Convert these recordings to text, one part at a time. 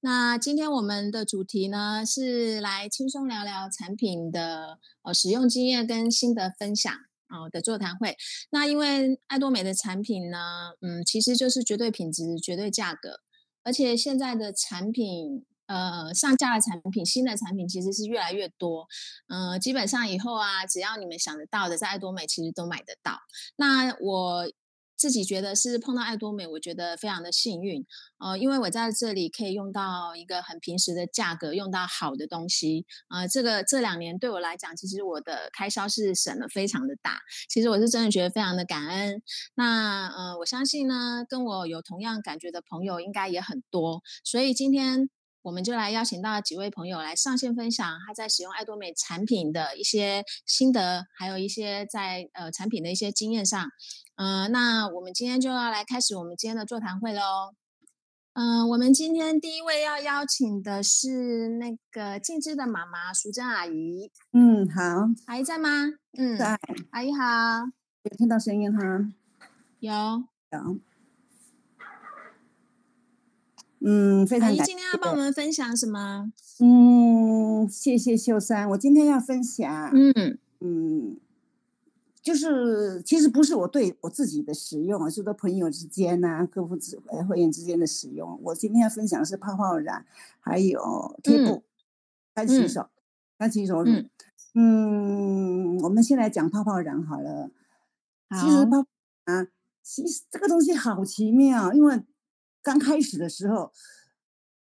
那今天我们的主题呢，是来轻松聊聊产品的呃使用经验跟心得分享哦、呃、的座谈会。那因为爱多美的产品呢，嗯，其实就是绝对品质、绝对价格，而且现在的产品。呃，上架的产品，新的产品其实是越来越多。呃，基本上以后啊，只要你们想得到的，在爱多美其实都买得到。那我自己觉得是碰到爱多美，我觉得非常的幸运。呃，因为我在这里可以用到一个很平时的价格，用到好的东西。呃，这个这两年对我来讲，其实我的开销是省了非常的大。其实我是真的觉得非常的感恩。那呃，我相信呢，跟我有同样感觉的朋友应该也很多。所以今天。我们就来邀请到几位朋友来上线分享他在使用爱多美产品的一些心得，还有一些在呃产品的一些经验上。嗯、呃，那我们今天就要来开始我们今天的座谈会喽。嗯、呃，我们今天第一位要邀请的是那个静芝的妈妈淑珍阿姨。嗯，好，阿姨在吗？嗯，在。阿姨好，有听到声音哈？有，有。嗯，非常感谢。今天要帮我们分享什么？嗯，谢谢秀山。我今天要分享，嗯嗯，就是其实不是我对我自己的使用，而是说朋友之间呐、啊、客户之呃会员之间的使用。我今天要分享的是泡泡染，还有贴布、干洗手、干洗手乳。嗯，我们先来讲泡泡染好了。好。其实泡啊，其实这个东西好奇妙，因为。刚开始的时候，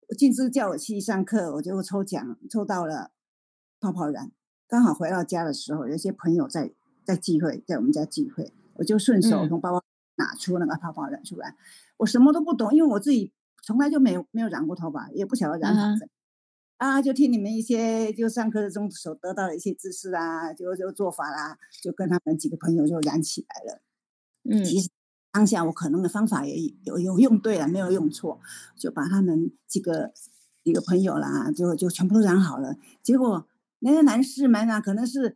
我静芝叫我去上课，我就抽奖抽到了泡泡染。刚好回到家的时候，有些朋友在在聚会，在我们家聚会，我就顺手从包包拿出那个泡泡染出来。嗯、我什么都不懂，因为我自己从来就没有没有染过头发，也不晓得染发怎、嗯、啊，就听你们一些就上课中所得到的一些知识啊，就就做法啦、啊，就跟他们几个朋友就染起来了。嗯，其实。当下我可能的方法也有有用对了，没有用错，就把他们几个几个朋友啦，就就全部都染好了。结果那些男士们啊，可能是，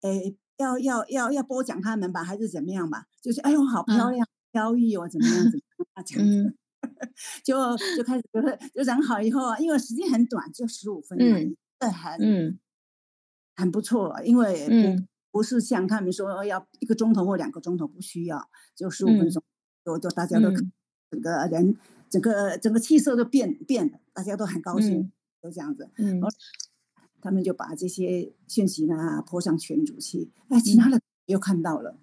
诶，要要要要褒奖他们吧，还是怎么样吧？就是哎呦，好漂亮，飘逸哦，怎么样子？嗯，就就开始就是就染好以后啊，因为时间很短，就十五分钟，这很嗯很不错，因为嗯。不是像他们说要一个钟头或两个钟头，不需要，就十五分钟，就、嗯、就大家都整个人、嗯、整个整个气色都变变了，大家都很高兴，就、嗯、这样子。嗯，他们就把这些讯息呢泼上群主去，哎，其他的又看到了，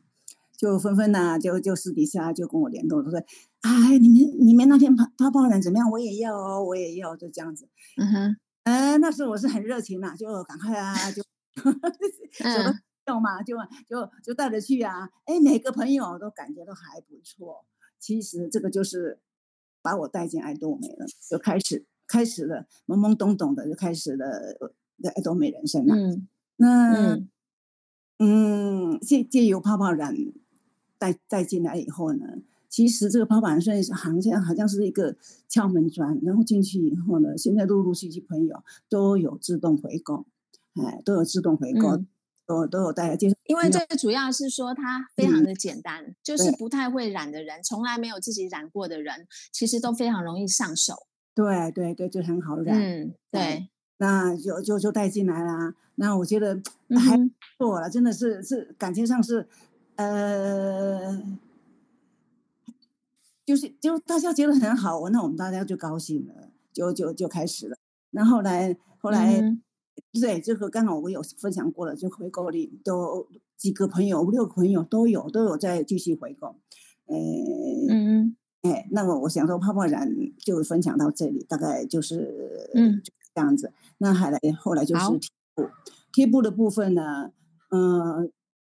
就纷纷呢就就私底下就跟我联络，说，哎，你们你们那天泡泡泡染怎么样？我也要哦，我也要，就这样子。嗯哼，哎，那时候我是很热情呐，就赶快啊，就。嗯嘛，就就就带着去啊！哎，每个朋友都感觉都还不错。其实这个就是把我带进爱多美了，就开始开始了懵懵懂懂的就开始了爱多美人生了。嗯，那嗯，借借由泡泡染带带进来以后呢，其实这个泡泡染算是好像好像是一个敲门砖，然后进去以后呢，现在陆陆续续朋友都有自动回购，哎，都有自动回购。嗯都都有大家接受，因为最主要是说它非常的简单，嗯、就是不太会染的人，从来没有自己染过的人，其实都非常容易上手。对对对，就很好染。嗯，对，那就就就带进来啦。那我觉得还不错了，嗯、真的是是感情上是，呃，就是就大家觉得很好，那我们大家就高兴了，就就就开始了。那后来后来。嗯对，这个刚好我有分享过了，就回购率都几个朋友，五六个朋友都有都有在继续回购。呃，嗯，哎，那么我想说泡泡染就分享到这里，大概就是嗯这样子。那还来后来就是贴布，贴布的部分呢，嗯、呃，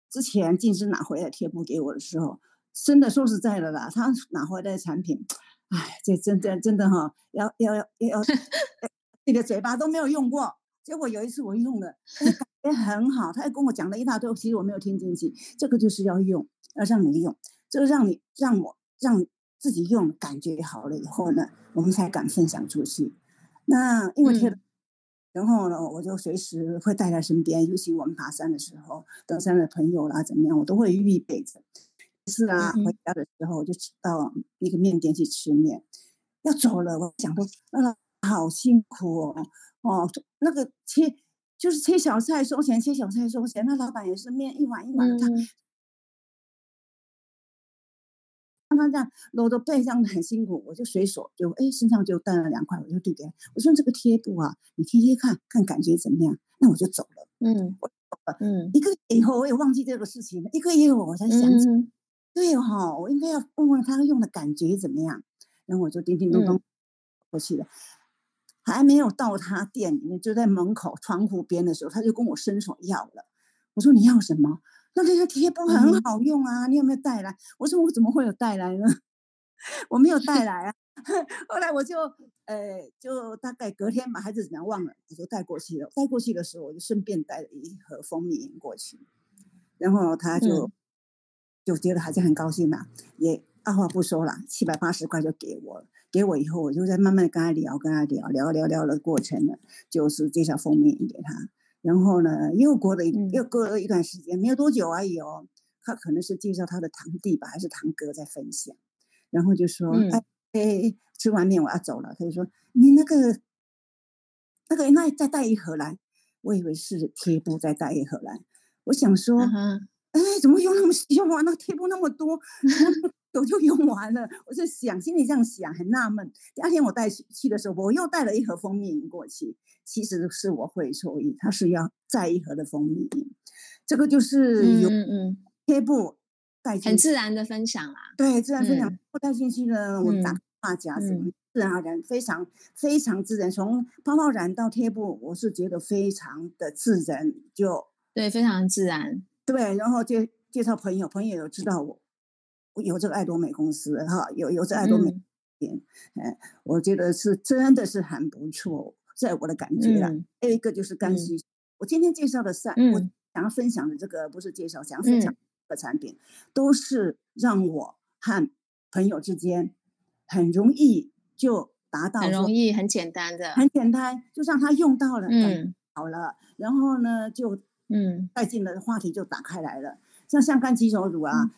之前静芝拿回来贴布给我的时候，真的说实在的啦，他拿回来的产品，哎，这真的真的哈，要要要要，你的 嘴巴都没有用过。结果有一次我用了，感觉很好。他还跟我讲了一大堆，其实我没有听进去。这个就是要用，要让你用，这个让你让我让自己用，感觉好了以后呢，我们才敢分享出去。那因为贴，嗯、然后呢，我就随时会带在身边，尤其我们爬山的时候，登山的朋友啦怎么样，我都会预备着。是啊，回家的时候我就到那个面店去吃面，要走了，我想说，那好辛苦哦哦，那个切就是切小菜收钱，切小菜收钱。那老板也是面一碗一碗的，他看他这样搂着背这样很辛苦，我就随手就哎身上就带了两块，我就递给他，我说这个贴布啊，你贴贴看看感觉怎么样？那我就走了。嗯，我走了。嗯，一个月以后我也忘记这个事情了，一个月后我才想起，嗯、对哈、哦，我应该要问问他用的感觉怎么样。然后我就叮叮咚咚过去了。嗯还没有到他店里面，就在门口窗户边的时候，他就跟我伸手要了。我说：“你要什么？”那这个贴布很好用啊，嗯、你有没有带来？我说：“我怎么会有带来呢？我没有带来啊。”后来我就呃，就大概隔天吧，还是怎样忘了，我就带过去了。带过去的时候，我就顺便带了一盒蜂蜜饮过去。然后他就、嗯、就觉得还是很高兴嘛，也二话不说了，七百八十块就给我了。给我以后，我就在慢慢跟他聊，跟他聊聊聊聊的过程呢，就是介绍封面给他。然后呢，又过了一又过了一段时间，没有多久而已哦。他可能是介绍他的堂弟吧，还是堂哥在分享。然后就说：“嗯、哎哎，吃完面我要走了。”他就说：“你那个那个，那再带一盒来。”我以为是贴布，再带一盒来。我想说：“嗯、哎，怎么用那么用完？那贴布那么多。”我就用完了，我就想，心里这样想，很纳闷。第二天我带去的时候，我又带了一盒蜂蜜饮过去。其实是我会错意，他是要再一盒的蜂蜜饮。这个就是有贴布带进去，很自然的分享啦。对，自然分享不带进去呢，我打发夹什么，自然而然，非常非常自然。从泡泡染到贴布，我是觉得非常的自然，就对，非常自然。对，然后介介绍朋友，朋友有知道我。有这个爱多美公司哈，有有这爱多美店，嗯，哎，我觉得是真的是很不错，在我的感觉啦。还有、嗯、一个就是干。洗，嗯、我今天介绍的三，嗯、我想要分享的这个不是介绍，想要分享的产品，嗯、都是让我和朋友之间很容易就达到，很容易很简单的，很简单，就让他用到了，嗯，好了，然后呢就嗯。带进了话题就打开来了，像像干洗手乳啊。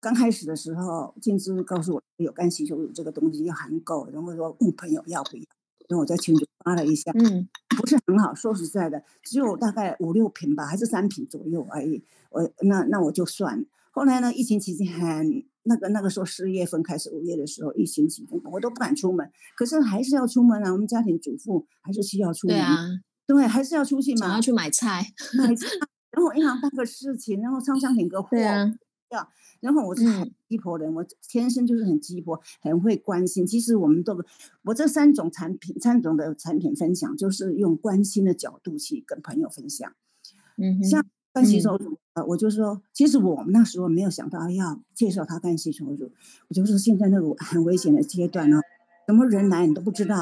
嗯刚开始的时候，静芝告诉我有干洗手乳这个东西要含购，然后说问朋友要不要，然后我在群里发了一下，嗯，不是很好，说实在的，只有大概五六瓶吧，还是三瓶左右而已。我那那我就算。后来呢，疫情期间很那个那个时候四月份开始，五月的时候疫情期间，我都不敢出门，可是还是要出门啊。我们家庭主妇还是需要出门，对啊，对，还是要出去嘛，想要去买菜，买菜，然后银行办个事情，然后商场领个货，对啊。要，然后我是很鸡婆人，嗯、我天生就是很鸡婆，很会关心。其实我们都，我这三种产品，三种的产品分享，就是用关心的角度去跟朋友分享。嗯，像干洗手乳，嗯、我就说，其实我们那时候没有想到要介绍他干洗手乳，我就说现在那个很危险的阶段呢，什么人来你都不知道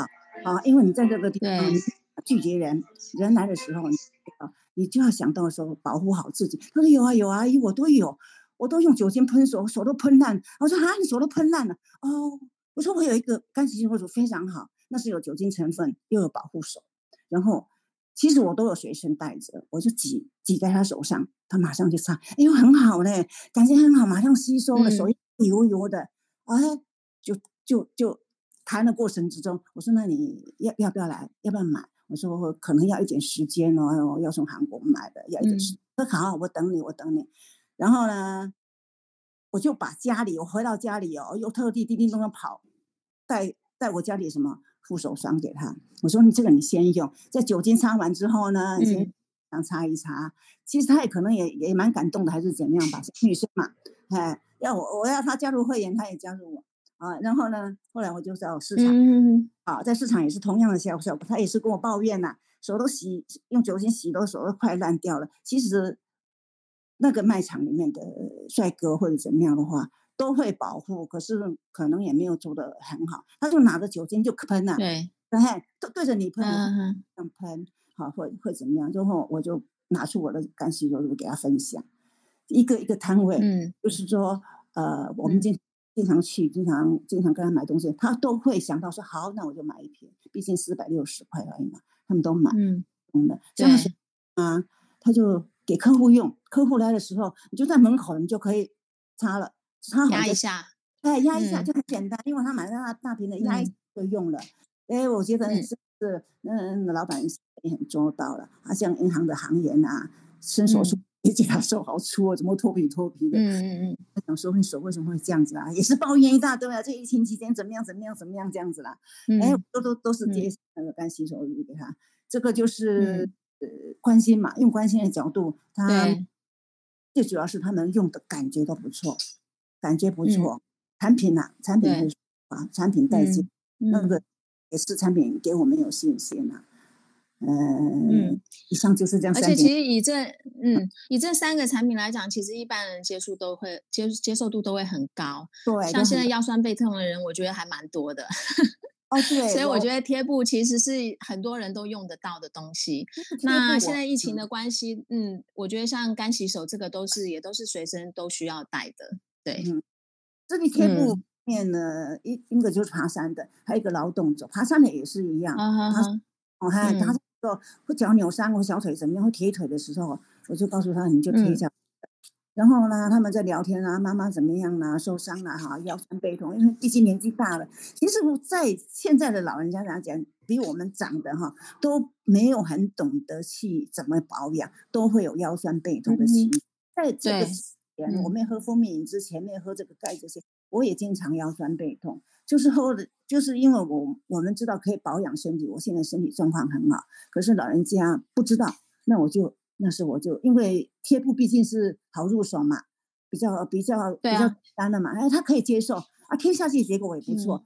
啊，因为你在这个地方对拒绝人，人来的时候，你你就要想到说保护好自己。他说有啊有啊，我都有。我都用酒精喷手，手都喷烂。我说啊，你手都喷烂了哦。我说我有一个干洗手乳非常好，那是有酒精成分，又有保护手。然后其实我都有随身带着，我就挤挤在他手上，他马上就擦，哎呦很好嘞，感觉很好，马上吸收了，手油油的，哎、嗯，就就就谈的过程之中，我说那你要要不要来，要不要买？我说可能要一点时间哦，要从韩国买的，要一点时间。说、嗯、好，我等你，我等你。然后呢，我就把家里，我回到家里哦，又特地叮叮咚咚跑，带带我家里什么护手霜给他。我说你这个你先用，在酒精擦完之后呢，先想擦一擦。其实他也可能也也蛮感动的，还是怎样吧？女生嘛，哎，要我我要他加入会员，他也加入我啊。然后呢，后来我就在市场，嗯、啊，在市场也是同样的效果，他也是跟我抱怨呐、啊，手都洗用酒精洗都手都快烂掉了。其实。那个卖场里面的帅哥或者怎么样的话，都会保护，可是可能也没有做得很好。他就拿着酒精就喷了，对，对，对，对着你喷，这样喷，好，会会怎么样？之后我就拿出我的干洗手乳给他分享，一个一个摊位，嗯，就是说，呃，我们经经常去，经常经常跟他买东西，他都会想到说，好，那我就买一瓶，毕竟四百六十块而已嘛，他们都买，嗯，嗯的，这样啊，他就。给客户用，客户来的时候，你就在门口，你就可以擦了，擦好压一下，哎，压一下就很简单，嗯、因为他买那大瓶的压一下就用了。哎，我觉得是是嗯，老板也很周到了，啊，像银行的行员啊，伸手说。你觉得他手好粗哦，怎么脱皮脱皮的？嗯嗯嗯。他想说你手为什么会这样子啊？也是抱怨一大堆啊。这疫情期间怎么样怎么样怎么样这样子啦？嗯、哎，都都都是接那个干洗手乳给他，嗯、这个就是、嗯、呃关心嘛，用关心的角度，他最主要是他们用的感觉都不错，感觉不错。嗯、产品呐、啊，产品啊，产品带劲，嗯、那个也是产品给我们有信心呐、啊。嗯嗯，以上就是这样。而且其实以这嗯以这三个产品来讲，其实一般人接触都会接接受度都会很高。对，像现在腰酸背痛的人，我觉得还蛮多的。哦，对。所以我觉得贴布其实是很多人都用得到的东西。那现在疫情的关系，嗯，我觉得像干洗手这个都是也都是随身都需要带的。对，嗯，这个贴布面呢，一一个就是爬山的，还有一个劳动者，爬山的也是一样。他哦，还他。说会脚扭伤或小腿怎么样，会铁腿的时候，我就告诉他，你就贴一下。嗯、然后呢，他们在聊天啊，妈妈怎么样啦、啊，受伤了哈，腰酸背痛，因为毕竟年纪大了。其实，在现在的老人家来讲，比我们长的哈都没有很懂得去怎么保养，都会有腰酸背痛的情在这个之前，我没喝蜂蜜饮之前，没喝这个钙这些，我也经常腰酸背痛。就是喝的，就是因为我我们知道可以保养身体，我现在身体状况很好。可是老人家不知道，那我就那是我就因为贴布毕竟是好入手嘛，比较比较比较简单的嘛，哎，他可以接受啊，贴下去结果也不错。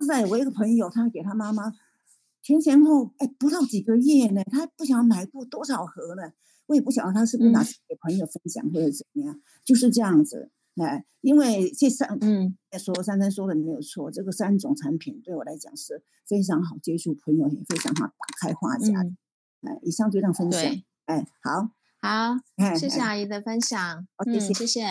现在、嗯、我一个朋友，他给他妈妈前前后哎不到几个月呢，他不想买过多少盒呢，我也不晓得他是不是拿去给朋友分享或者怎么样，嗯、就是这样子。哎，因为这三嗯，说珊珊说的没有错，这个三种产品对我来讲是非常好接触朋友，也非常好打开话匣。嗯、哎，以上就这样分享。对哎，好，好，哎、谢谢阿姨的分享。哎、嗯，谢谢。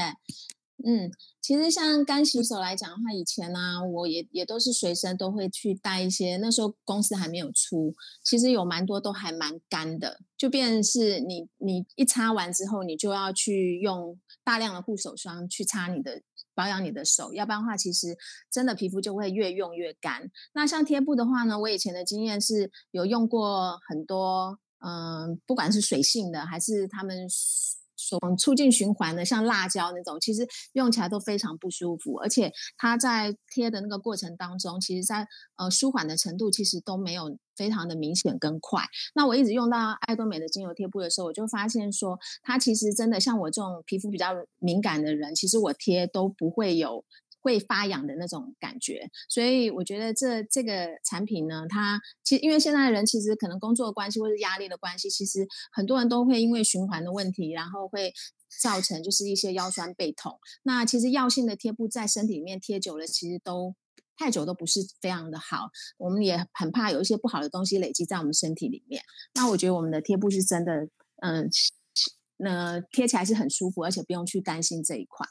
嗯，其实像干洗手来讲的话，以前呢、啊，我也也都是随身都会去带一些。那时候公司还没有出，其实有蛮多都还蛮干的，就变成是你你一擦完之后，你就要去用大量的护手霜去擦你的保养你的手，要不然的话，其实真的皮肤就会越用越干。那像贴布的话呢，我以前的经验是有用过很多，嗯，不管是水性的还是他们所。促进循环的，像辣椒那种，其实用起来都非常不舒服，而且它在贴的那个过程当中，其实在呃舒缓的程度其实都没有非常的明显跟快。那我一直用到爱多美的精油贴布的时候，我就发现说，它其实真的像我这种皮肤比较敏感的人，其实我贴都不会有。会发痒的那种感觉，所以我觉得这这个产品呢，它其实因为现在的人其实可能工作的关系或者压力的关系，其实很多人都会因为循环的问题，然后会造成就是一些腰酸背痛。那其实药性的贴布在身体里面贴久了，其实都太久都不是非常的好。我们也很怕有一些不好的东西累积在我们身体里面。那我觉得我们的贴布是真的，嗯，那贴起来是很舒服，而且不用去担心这一块。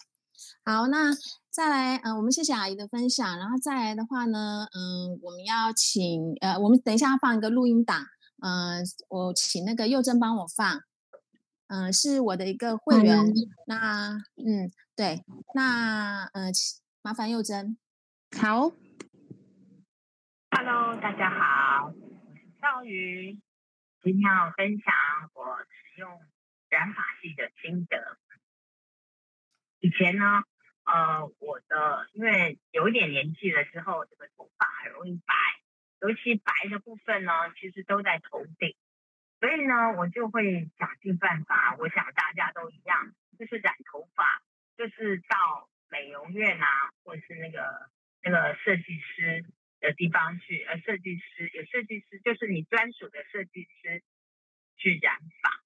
好，那再来，嗯、呃，我们谢谢阿姨的分享，然后再来的话呢，嗯、呃，我们要请，呃，我们等一下要放一个录音档，嗯、呃，我请那个佑真帮我放，嗯、呃，是我的一个会员，嗯那，嗯，对，那，呃，麻烦佑真，好，Hello，大家好，我是赵瑜，今天要分享我使用染发剂的心得。以前呢，呃，我的因为有一点年纪了之后，这个头发很容易白，尤其白的部分呢，其实都在头顶，所以呢，我就会想尽办法。我想大家都一样，就是染头发，就是到美容院啊，或者是那个那个设计师的地方去，呃，设计师有设计师，就是你专属的设计师去染发。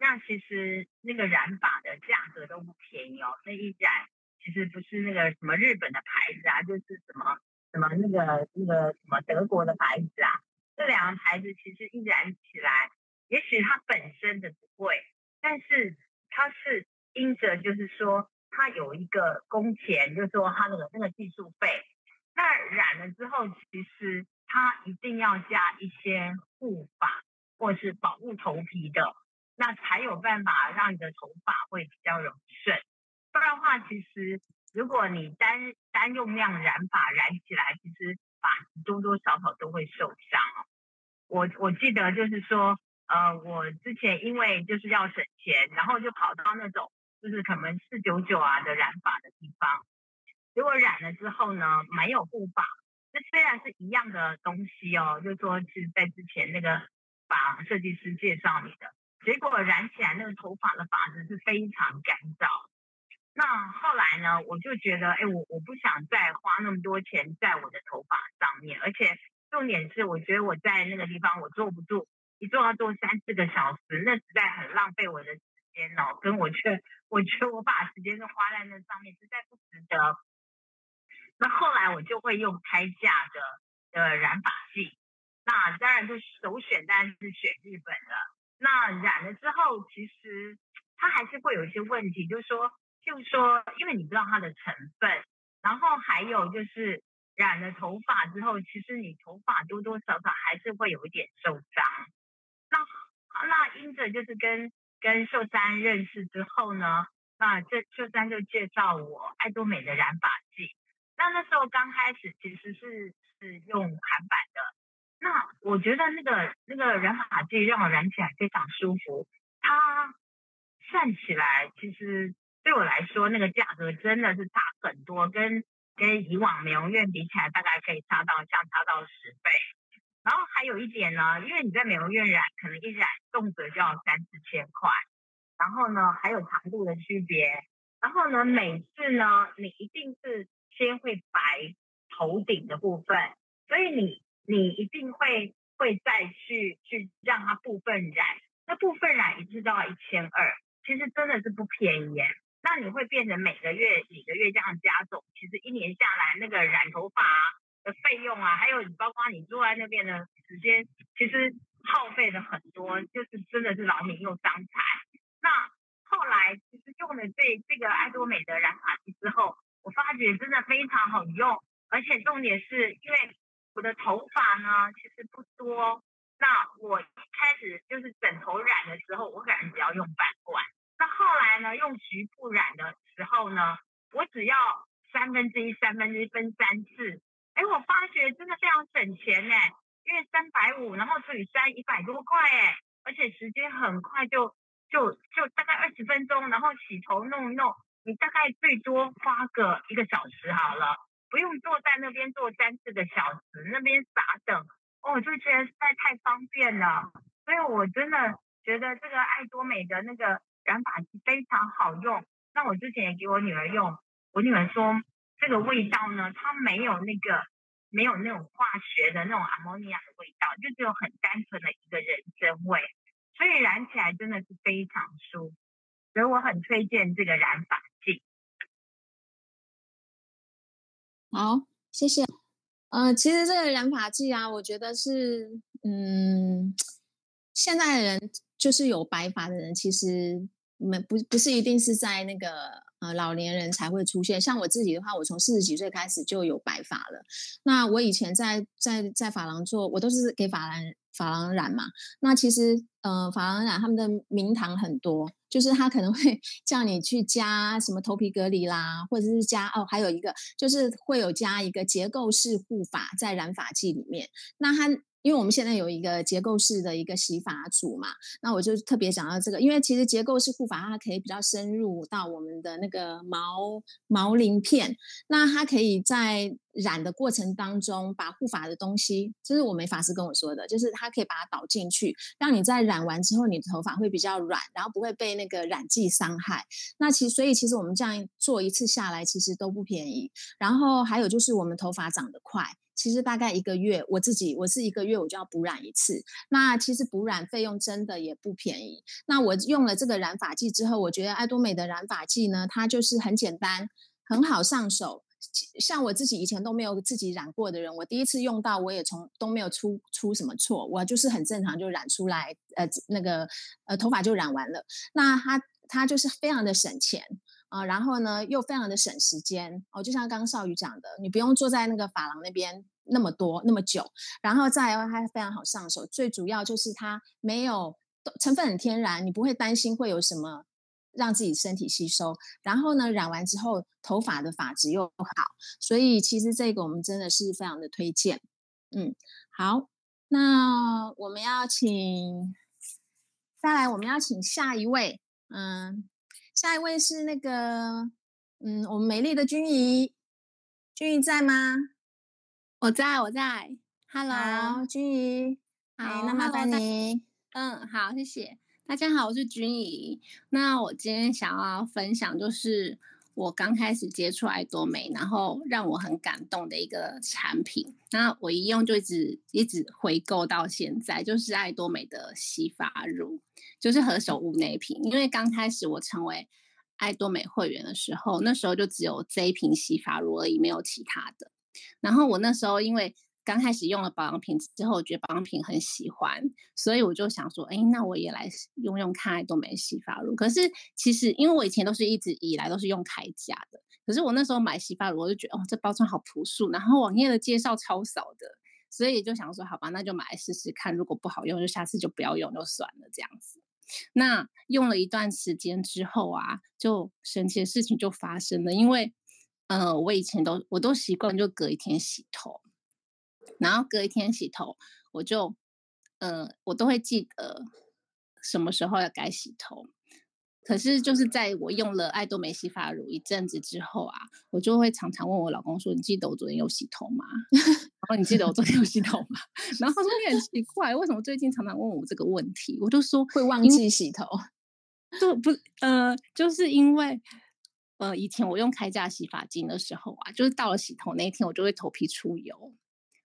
那其实那个染发的价格都不便宜哦，那一染其实不是那个什么日本的牌子啊，就是什么什么那个那个什么德国的牌子啊，这两个牌子其实一染起来，也许它本身的不贵，但是它是因着就是说它有一个工钱，就是说它那个那个技术费，那染了之后，其实它一定要加一些护发或是保护头皮的。那才有办法让你的头发会比较柔顺，不然的话，其实如果你单单用量染发染起来，其实发多多少少都会受伤哦。我我记得就是说，呃，我之前因为就是要省钱，然后就跑到那种就是可能四九九啊的染发的地方，结果染了之后呢，没有护发。这虽然是一样的东西哦，就是说是在之前那个发设计师介绍你的，结果染起来那个头发的发质是非常干燥。那后来呢，我就觉得，哎，我我不想再花那么多钱在我的头发上面，而且。重点是，我觉得我在那个地方我坐不住，一坐要坐三四个小时，那实在很浪费我的时间哦。跟我却，我觉得我把时间都花在那上面，实在不值得。那后来我就会用开架的的染发剂，那当然就首选当然是选日本的。那染了之后，其实它还是会有一些问题，就是说，就是说，因为你不知道它的成分，然后还有就是。染了头发之后，其实你头发多多少少还是会有一点受伤。那那因着就是跟跟秀山认识之后呢，那这秀山就介绍我爱多美的染发剂。那那时候刚开始其实是是用韩版的。那我觉得那个那个染发剂让我染起来非常舒服。它算起来其实对我来说那个价格真的是差很多，跟。跟以往美容院比起来，大概可以差到相差到十倍。然后还有一点呢，因为你在美容院染，可能一染动辄就要三四千块。然后呢，还有长度的区别。然后呢，每次呢，你一定是先会白头顶的部分，所以你你一定会会再去去让它部分染。那部分染一次都要一千二，其实真的是不便宜。那你会变成每个月每个月这样加总，其实一年下来那个染头发的费用啊，还有你包括你坐在那边的时间，其实耗费的很多，就是真的是劳民又伤财。那后来其实用了这这个爱多美的染发剂之后，我发觉真的非常好用，而且重点是因为我的头发呢其实不多，那我一开始就是整头染的时候，我感觉只要用半罐。那后来呢，用局部染的时候呢，我只要三分之一、三分之一分三次，哎，我发觉真的非常省钱呢，因为三百五，然后除以三，一百多块哎，而且时间很快就就就大概二十分钟，然后洗头弄弄，你大概最多花个一个小时好了，不用坐在那边坐三四个小时，那边傻等，哦，就觉得实在太方便了，所以我真的觉得这个爱多美的那个。染发剂非常好用，那我之前也给我女儿用，我女儿说这个味道呢，它没有那个没有那种化学的那种阿摩尼亚的味道，就只有很单纯的一个人参味，所以染起来真的是非常舒服，所以我很推荐这个染发剂。好，谢谢。呃，其实这个染发剂啊，我觉得是，嗯，现在的人就是有白发的人，其实。没不不是一定是在那个呃老年人才会出现，像我自己的话，我从四十几岁开始就有白发了。那我以前在在在发廊做，我都是给发廊发廊染嘛。那其实呃发廊染他们的名堂很多，就是他可能会 叫你去加什么头皮隔离啦，或者是加哦，还有一个就是会有加一个结构式护发在染发剂里面。那他。因为我们现在有一个结构式的一个洗发组嘛，那我就特别讲到这个，因为其实结构式护发它可以比较深入到我们的那个毛毛鳞片，那它可以在染的过程当中把护发的东西，这是我美发师跟我说的，就是它可以把它导进去，让你在染完之后，你的头发会比较软，然后不会被那个染剂伤害。那其所以其实我们这样做一次下来，其实都不便宜。然后还有就是我们头发长得快。其实大概一个月，我自己我是一个月我就要补染一次。那其实补染费用真的也不便宜。那我用了这个染发剂之后，我觉得爱多美的染发剂呢，它就是很简单，很好上手。像我自己以前都没有自己染过的人，我第一次用到，我也从都没有出出什么错，我就是很正常就染出来，呃，那个呃头发就染完了。那它它就是非常的省钱。啊，然后呢，又非常的省时间哦，就像刚刚少宇讲的，你不用坐在那个发廊那边那么多那么久，然后再来它非常好上手，最主要就是它没有成分很天然，你不会担心会有什么让自己身体吸收，然后呢，染完之后头发的发质又好，所以其实这个我们真的是非常的推荐。嗯，好，那我们要请，再来我们要请下一位，嗯，下一位是那个，嗯，我们美丽的君怡，君怡在吗？我在，我在。Hello，君怡，好，那麻烦你。嗯，好，谢谢。大家好，我是君怡。那我今天想要分享，就是我刚开始接触爱多美，然后让我很感动的一个产品。那我一用就一直一直回购到现在，就是爱多美的洗发乳，就是何首乌那瓶。因为刚开始我成为爱多美会员的时候，那时候就只有这一瓶洗发乳而已，没有其他的。然后我那时候因为刚开始用了保养品之后，我觉得保养品很喜欢，所以我就想说，哎，那我也来用用看爱多美洗发乳。可是其实，因为我以前都是一直以来都是用开架的，可是我那时候买洗发乳，我就觉得哦，这包装好朴素，然后网页的介绍超少的，所以就想说，好吧，那就买来试试看，如果不好用，就下次就不要用就算了这样子。那用了一段时间之后啊，就神奇的事情就发生了，因为呃，我以前都我都习惯就隔一天洗头。然后隔一天洗头，我就，呃，我都会记得什么时候要该洗头。可是就是在我用了爱多美洗发乳一阵子之后啊，我就会常常问我老公说：“你记得我昨天有洗头吗？” 然后你记得我昨天有洗头吗？然后他说：“你很奇怪，为什么最近常常问我这个问题？”我就说：“会忘记洗头。”就不呃，就是因为呃，以前我用开架洗发精的时候啊，就是到了洗头那一天，我就会头皮出油。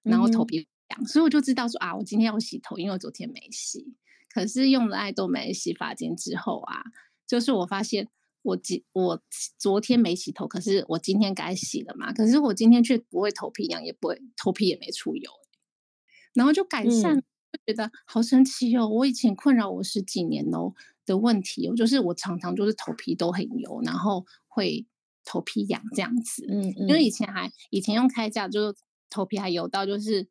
然后头皮痒，所以我就知道说啊，我今天要洗头，因为我昨天没洗。可是用了爱多美洗发精之后啊，就是我发现我今我昨天没洗头，可是我今天该洗了嘛。可是我今天却不会头皮痒，也不会头皮也没出油，然后就改善，嗯、就觉得好神奇哦。我以前困扰我十几年哦的问题，哦就是我常常就是头皮都很油，然后会头皮痒这样子。嗯，嗯，因为以前还以前用开架就是。头皮还油到，就是，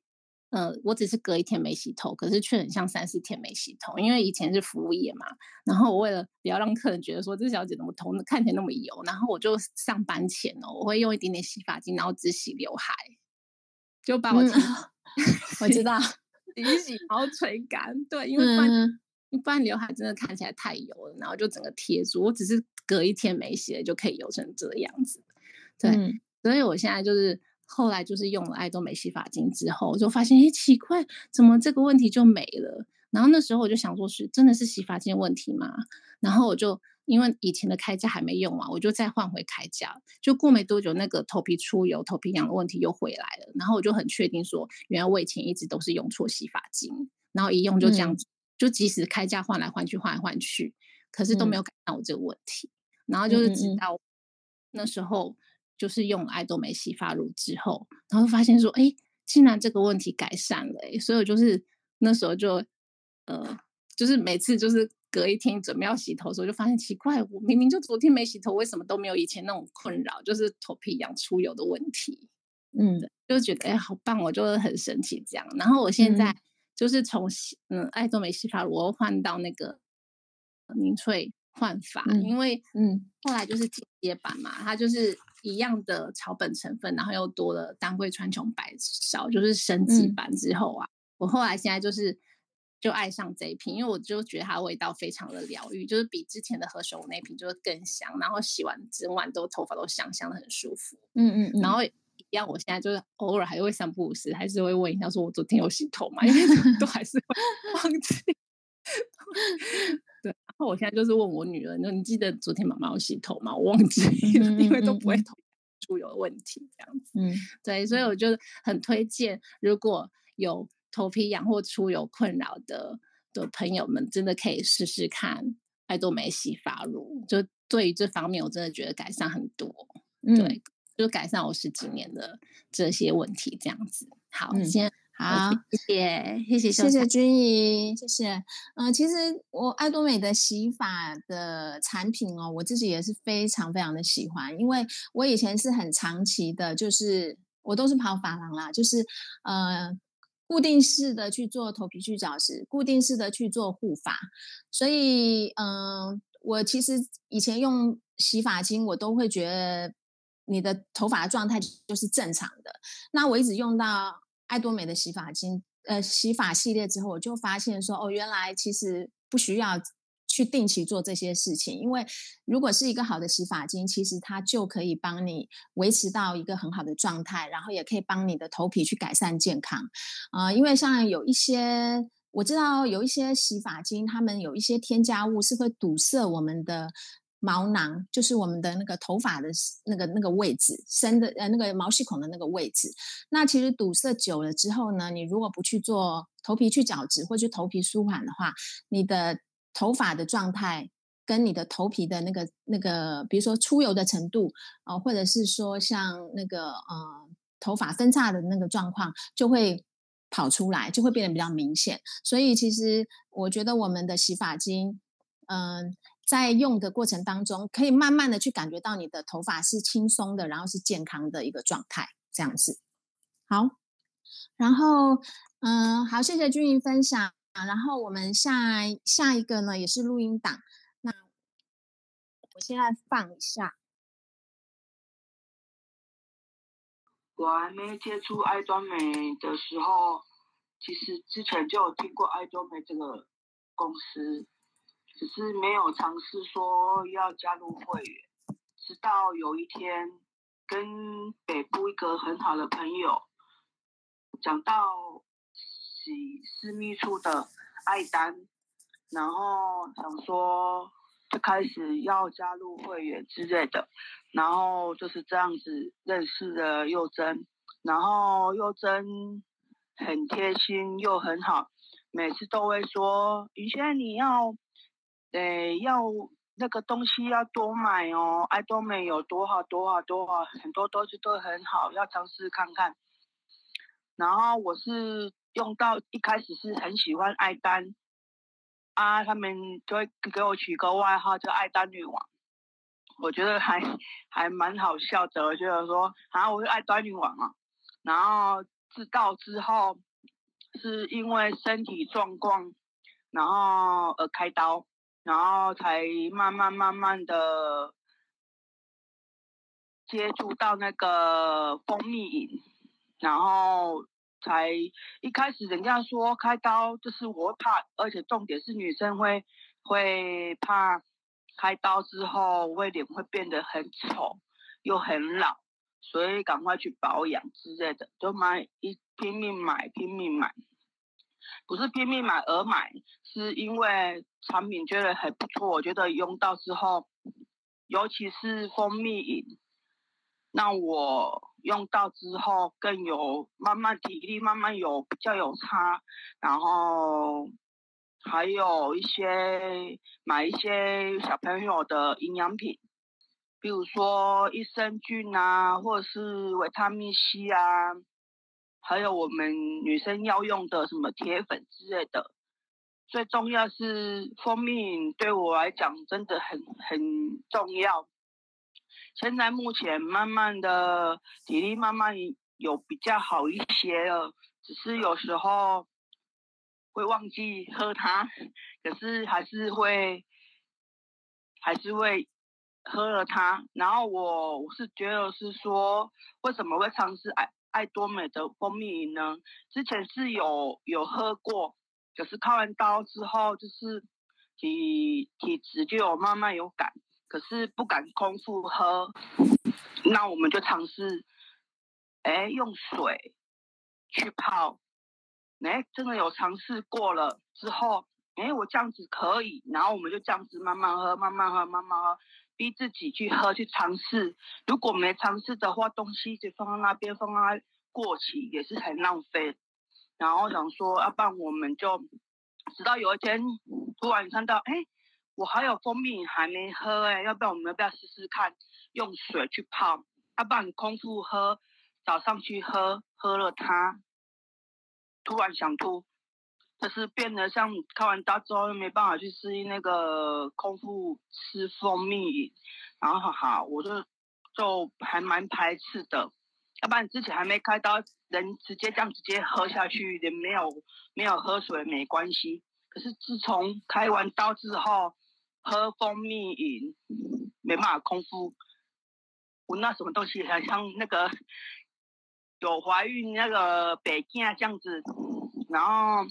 呃，我只是隔一天没洗头，可是却很像三四天没洗头。因为以前是服务业嘛，然后我为了不要让客人觉得说这小姐怎么头看起来那么油，然后我就上班前哦，我会用一点点洗发精，然后只洗刘海，就把我、嗯、我知道洗一洗，然后吹干。对，因为不然、嗯、不然刘海真的看起来太油了，然后就整个贴住。我只是隔一天没洗了就可以油成这样子。对，嗯、所以我现在就是。后来就是用了爱多美洗发精之后，我就发现，哎，奇怪，怎么这个问题就没了？然后那时候我就想说，是真的是洗发精问题吗？然后我就因为以前的开架还没用完，我就再换回开架。就过没多久，那个头皮出油、头皮痒的问题又回来了。然后我就很确定说，原来我以前一直都是用错洗发精，然后一用就这样子，嗯、就即使开架换来换去、换来换去，可是都没有改善我这个问题。嗯、然后就是直到那时候。就是用爱多美洗发乳之后，然后发现说，哎，竟然这个问题改善了，哎，所以我就是那时候就，呃，就是每次就是隔一天准备要洗头的时候，就发现奇怪，我明明就昨天没洗头，为什么都没有以前那种困扰，就是头皮痒出油的问题？嗯，就觉得哎，好棒，我就很神奇这样。然后我现在就是从洗，嗯，爱多美洗发乳，我换到那个凝萃焕发，嗯、因为嗯，后来就是进阶版嘛，它就是。一样的草本成分，然后又多了当归川穹白芍，就是升级版之后啊，嗯、我后来现在就是就爱上这一瓶，因为我就觉得它味道非常的疗愈，就是比之前的何首乌那瓶就是更香，然后洗完整晚都头发都香香的很舒服。嗯，嗯嗯，然后一样，我现在就是偶尔还会三不五时，还是会问一下说我昨天有洗头吗？因为 都还是会忘记。对，然后我现在就是问我女儿，那你记得昨天妈妈有洗头吗？我忘记了，嗯嗯嗯，因为都不会头出油的问题这样子。嗯，对，所以我就很推荐，如果有头皮痒或出油困扰的的朋友们，真的可以试试看爱多美洗发乳。就对于这方面，我真的觉得改善很多。嗯、对，就改善我十几年的这些问题这样子。好，嗯、先。好，谢谢，谢谢，谢谢君怡，谢谢。嗯、呃，其实我爱多美的洗发的产品哦，我自己也是非常非常的喜欢，因为我以前是很长期的，就是我都是跑发廊啦，就是呃固定式的去做头皮去角质，固定式的去做护发，所以嗯、呃，我其实以前用洗发精，我都会觉得你的头发的状态就是正常的。那我一直用到爱多美的洗发精，呃，洗发系列之后，我就发现说，哦，原来其实不需要。去定期做这些事情，因为如果是一个好的洗发精，其实它就可以帮你维持到一个很好的状态，然后也可以帮你的头皮去改善健康。啊、因为像有一些我知道有一些洗发精，它们有一些添加物是会堵塞我们的毛囊，就是我们的那个头发的那个那个位置，生的呃那个毛细孔的那个位置。那其实堵塞久了之后呢，你如果不去做头皮去角质或者头皮舒缓的话，你的头发的状态跟你的头皮的那个那个，比如说出油的程度啊、呃，或者是说像那个呃头发分叉的那个状况，就会跑出来，就会变得比较明显。所以其实我觉得我们的洗发精，嗯、在用的过程当中，可以慢慢的去感觉到你的头发是轻松的，然后是健康的一个状态，这样子。好，然后嗯、好，谢谢君莹分享。然后我们下下一个呢，也是录音档。那我现在放一下。我还没接触爱多美的时候，其实之前就有听过爱多美这个公司，只是没有尝试说要加入会员。直到有一天，跟北部一个很好的朋友讲到。洗私密处的爱单，然后想说就开始要加入会员之类的，然后就是这样子认识了幼珍，然后幼珍很贴心又很好，每次都会说：以前你要，呃，要那个东西要多买哦，爱多美有多好多好多好，很多东西都很好，要尝试看看。然后我是。用到一开始是很喜欢爱丹啊，他们就会给我取个外号叫爱丹女王，我觉得还还蛮好笑的。我觉得说啊，我是爱丹女王啊。然后知道之后，是因为身体状况，然后而开刀，然后才慢慢慢慢的接触到那个蜂蜜饮，然后。才一开始人家说开刀就是我怕，而且重点是女生会会怕开刀之后会脸会变得很丑又很老，所以赶快去保养之类的，就买一拼命买拼命买，不是拼命买而买，是因为产品觉得很不错，我觉得用到之后，尤其是蜂蜜饮，那我。用到之后更有慢慢体力慢慢有比较有差，然后还有一些买一些小朋友的营养品，比如说益生菌啊，或者是维他命 C 啊，还有我们女生要用的什么铁粉之类的。最重要是蜂蜜，对我来讲真的很很重要。现在目前慢慢的体力慢慢有比较好一些了，只是有时候会忘记喝它，可是还是会还是会喝了它。然后我我是觉得是说，为什么会尝试爱爱多美的蜂蜜饮呢？之前是有有喝过，可是开完刀之后就是体体质就有慢慢有改。可是不敢空腹喝，那我们就尝试，哎，用水去泡，哎，真的有尝试过了之后，哎，我这样子可以，然后我们就这样子慢慢喝，慢慢喝，慢慢喝，逼自己去喝，去尝试。如果没尝试的话，东西就放在那边，放在过期也是很浪费。然后想说，要不然我们就，直到有一天突然看到，哎。我还有蜂蜜还没喝哎，要不然我们要不要试试看用水去泡？要不然空腹喝，早上去喝，喝了它，突然想吐，就是变得像开完刀之后又没办法去适应那个空腹吃蜂蜜，然后好好，我就就还蛮排斥的。要不然之前还没开刀，人直接这样直接喝下去，也没有没有喝水没关系。可是自从开完刀之后，喝蜂蜜饮，没办法空腹，闻到什么东西，好像那个有怀孕那个北京啊这样子，然后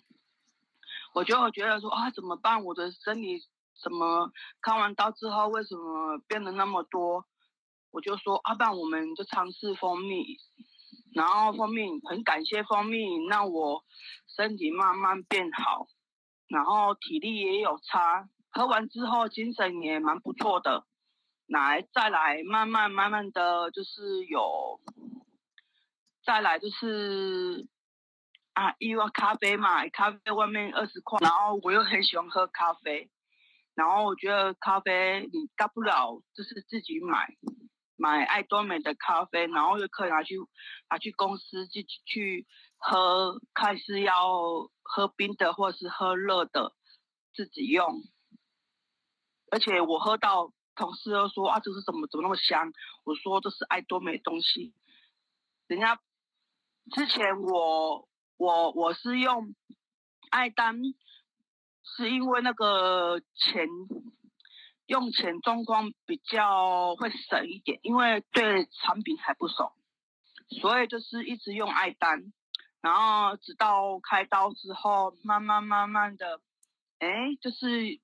我就觉得说啊怎么办？我的身体怎么开完刀之后为什么变得那么多？我就说啊，不然我们就尝试蜂蜜，然后蜂蜜很感谢蜂蜜，让我身体慢慢变好，然后体力也有差，喝完之后精神也蛮不错的，来再来慢慢慢慢的就是有，再来就是啊，因为咖啡嘛，咖啡外面二十块，然后我又很喜欢喝咖啡，然后我觉得咖啡你大不了就是自己买。买爱多美的咖啡，然后又可以拿去拿去公司自己去喝，看是要喝冰的或是喝热的，自己用。而且我喝到同事都说啊，这是怎么怎么那么香？我说这是爱多美东西。人家之前我我我是用爱单，是因为那个钱。用钱状况比较会省一点，因为对产品还不熟，所以就是一直用爱单，然后直到开刀之后，慢慢慢慢的，哎，就是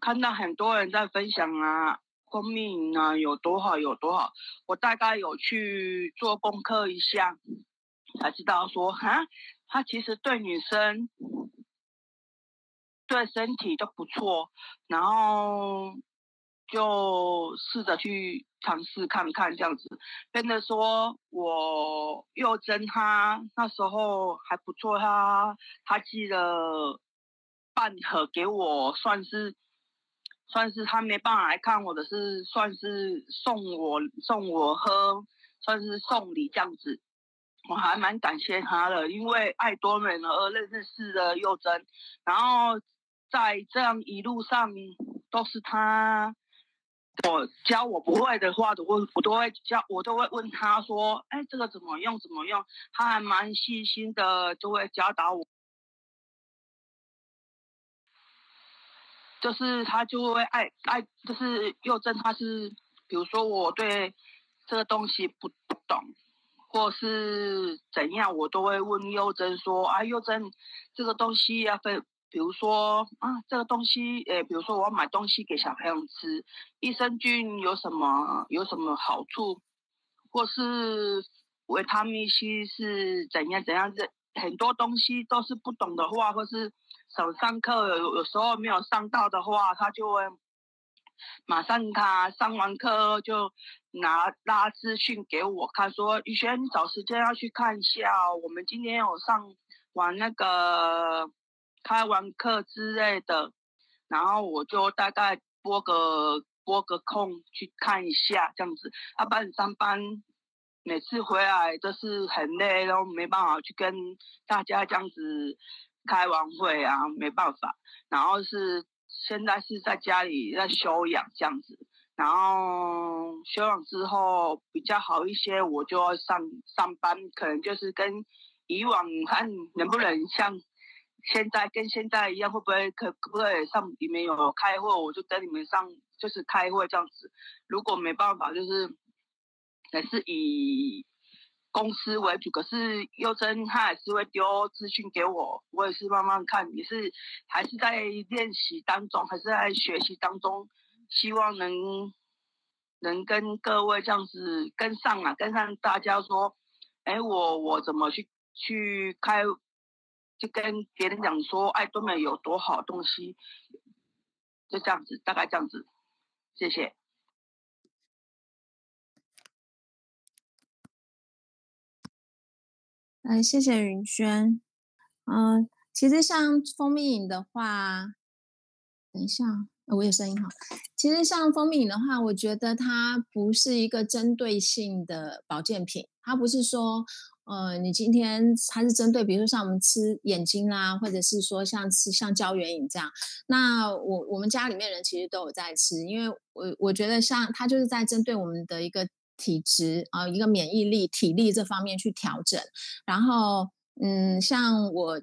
看到很多人在分享啊，蜂蜜啊有多好有多好，我大概有去做功课一下，才知道说，哈，他其实对女生。对身体都不错，然后就试着去尝试看看这样子。跟着说，我幼珍他那时候还不错，他他寄了半盒给我，算是算是他没办法来看我的是算是送我送我喝，算是送礼这样子。我还蛮感谢他的，因为爱多美而认识的幼珍，然后。在这样一路上都是他，我教我不会的话，我我都会教，我都会问他说：“哎，这个怎么用？怎么用？”他还蛮细心的，就会教导我。就是他就会爱爱，就是幼珍，他是比如说我对这个东西不懂，或是怎样，我都会问幼珍说：“啊，幼珍，这个东西要分。”比如说啊，这个东西，诶，比如说我要买东西给小朋友吃，益生菌有什么有什么好处，或是维他命 C 是怎样怎样？这很多东西都是不懂的话，或是手上课有有时候没有上到的话，他就会马上他上完课就拿拉资讯给我看，说宇轩，你找时间要去看一下，我们今天有上完那个。开完课之类的，然后我就大概拨个拨个空去看一下这样子。他班上班，每次回来都是很累，都没办法去跟大家这样子开完会啊，没办法。然后是现在是在家里在休养这样子，然后休养之后比较好一些，我就要上上班，可能就是跟以往看能不能像。现在跟现在一样，会不会可可不可以上里面有开会，我就跟你们上就是开会这样子。如果没办法，就是还是以公司为主。可是优珍他还是会丢资讯给我，我也是慢慢看，也是还是在练习当中，还是在学习当中，希望能能跟各位这样子跟上啊，跟上大家说，哎，我我怎么去去开。就跟别人讲说，爱多美有多好东西，就这样子，大概这样子，谢谢。哎，谢谢云轩。嗯，其实像蜂蜜饮的话，等一下，我有声音哈。其实像蜂蜜饮的话，我觉得它不是一个针对性的保健品，它不是说。呃，你今天它是针对，比如说像我们吃眼睛啦，或者是说像吃像胶原饮这样。那我我们家里面人其实都有在吃，因为我我觉得像它就是在针对我们的一个体质啊、一个免疫力、体力这方面去调整。然后，嗯，像我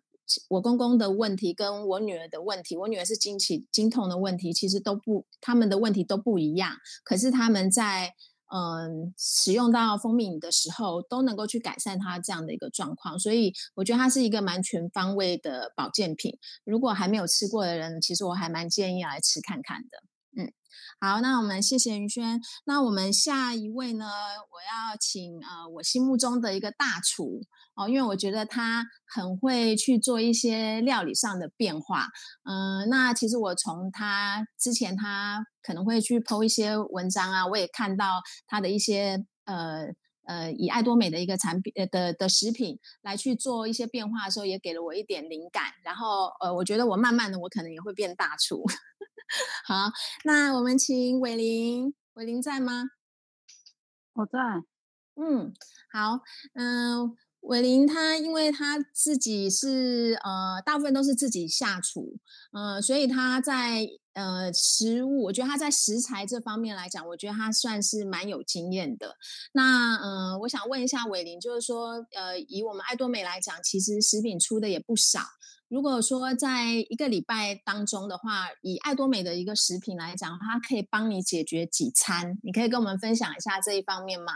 我公公的问题跟我女儿的问题，我女儿是经期经痛的问题，其实都不，他们的问题都不一样。可是他们在嗯使用到蜂蜜的时候，都能够去改善他这样的一个状况。所以我觉得它是一个蛮全方位的保健品。如果还没有吃过的人，其实我还蛮建议来吃看看的。好，那我们谢谢云轩。那我们下一位呢？我要请呃，我心目中的一个大厨哦，因为我觉得他很会去做一些料理上的变化。嗯、那其实我从他之前，他可能会去剖一些文章啊，我也看到他的一些呃呃，以爱多美的一个产品呃的的食品来去做一些变化的时候，也给了我一点灵感。然后呃，我觉得我慢慢的，我可能也会变大厨。好，那我们请伟林，伟林在吗？我在。嗯，好，嗯、呃，伟林他因为他自己是呃，大部分都是自己下厨，呃，所以他在呃食物，我觉得他在食材这方面来讲，我觉得他算是蛮有经验的。那呃，我想问一下伟林，就是说，呃，以我们爱多美来讲，其实食品出的也不少。如果说在一个礼拜当中的话，以爱多美的一个食品来讲，它可以帮你解决几餐？你可以跟我们分享一下这一方面吗？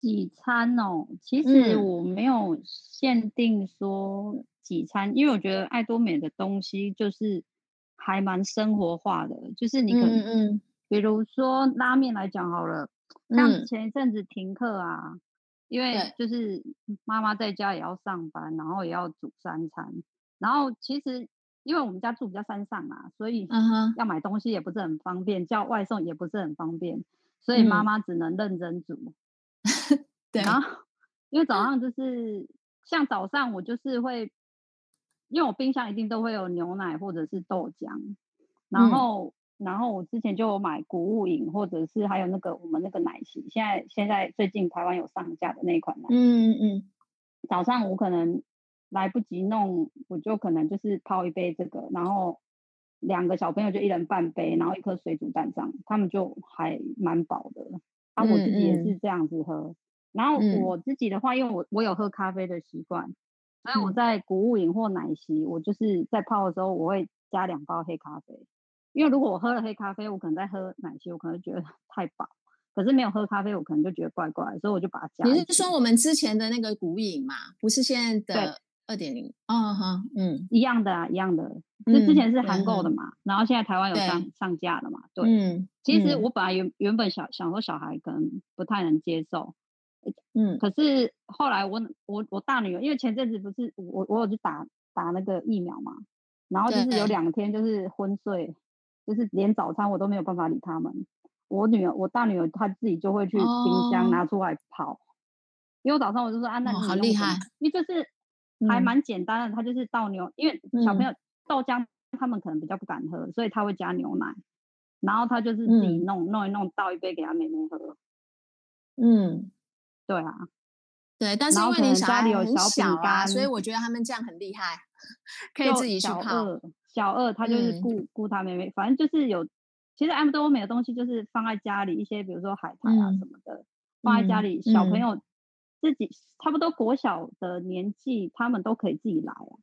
几餐哦，其实我没有限定说几餐，嗯、因为我觉得爱多美的东西就是还蛮生活化的，就是你可能，嗯嗯，比如说拉面来讲好了，像前一阵子停课啊。嗯因为就是妈妈在家也要上班，然后也要煮三餐，然后其实因为我们家住比较山上嘛，所以要买东西也不是很方便，叫外送也不是很方便，所以妈妈只能认真煮。嗯、对，然后因为早上就是像早上我就是会，因为我冰箱一定都会有牛奶或者是豆浆，然后。嗯然后我之前就有买谷物饮，或者是还有那个我们那个奶昔，现在现在最近台湾有上架的那一款奶昔。嗯嗯嗯。早上我可能来不及弄，我就可能就是泡一杯这个，然后两个小朋友就一人半杯，然后一颗水煮蛋这样，他们就还蛮饱的。啊，我自己也是这样子喝。嗯嗯。然后我自己的话，因为我我有喝咖啡的习惯，所以我在谷物饮或奶昔，我就是在泡的时候我会加两包黑咖啡。因为如果我喝了黑咖啡，我可能在喝奶昔，我可能觉得 太饱。可是没有喝咖啡，我可能就觉得怪怪，所以我就把它加。你是说我们之前的那个古饮嘛？不是现在的二点零？哦哈，嗯，一样的啊，一样的。就之前是韩购的嘛，嗯、然后现在台湾有上上架了嘛？对。嗯。其实我本来原原本想想说小孩可能不太能接受，嗯。可是后来我我我大女儿，因为前阵子不是我我有去打打那个疫苗嘛，然后就是有两天就是昏睡。就是连早餐我都没有办法理他们。我女儿，我大女儿她自己就会去冰箱拿出来泡。哦、因为我早上我就说啊，那你、哦、好厉害，因为就是还蛮简单的，她、嗯、就是倒牛，因为小朋友豆浆他们可能比较不敢喝，所以他会加牛奶，然后他就是自己弄、嗯、弄一弄，倒一杯给他妹妹喝。嗯，对啊，对，但是因为你家里有小饼干，所以我觉得他们这样很厉害，可以自己去泡。小二他就是顾顾、嗯、他妹妹，反正就是有，其实爱多美的东西就是放在家里，一些比如说海苔啊什么的，嗯、放在家里，小朋友自己、嗯、差不多国小的年纪，他们都可以自己来啊。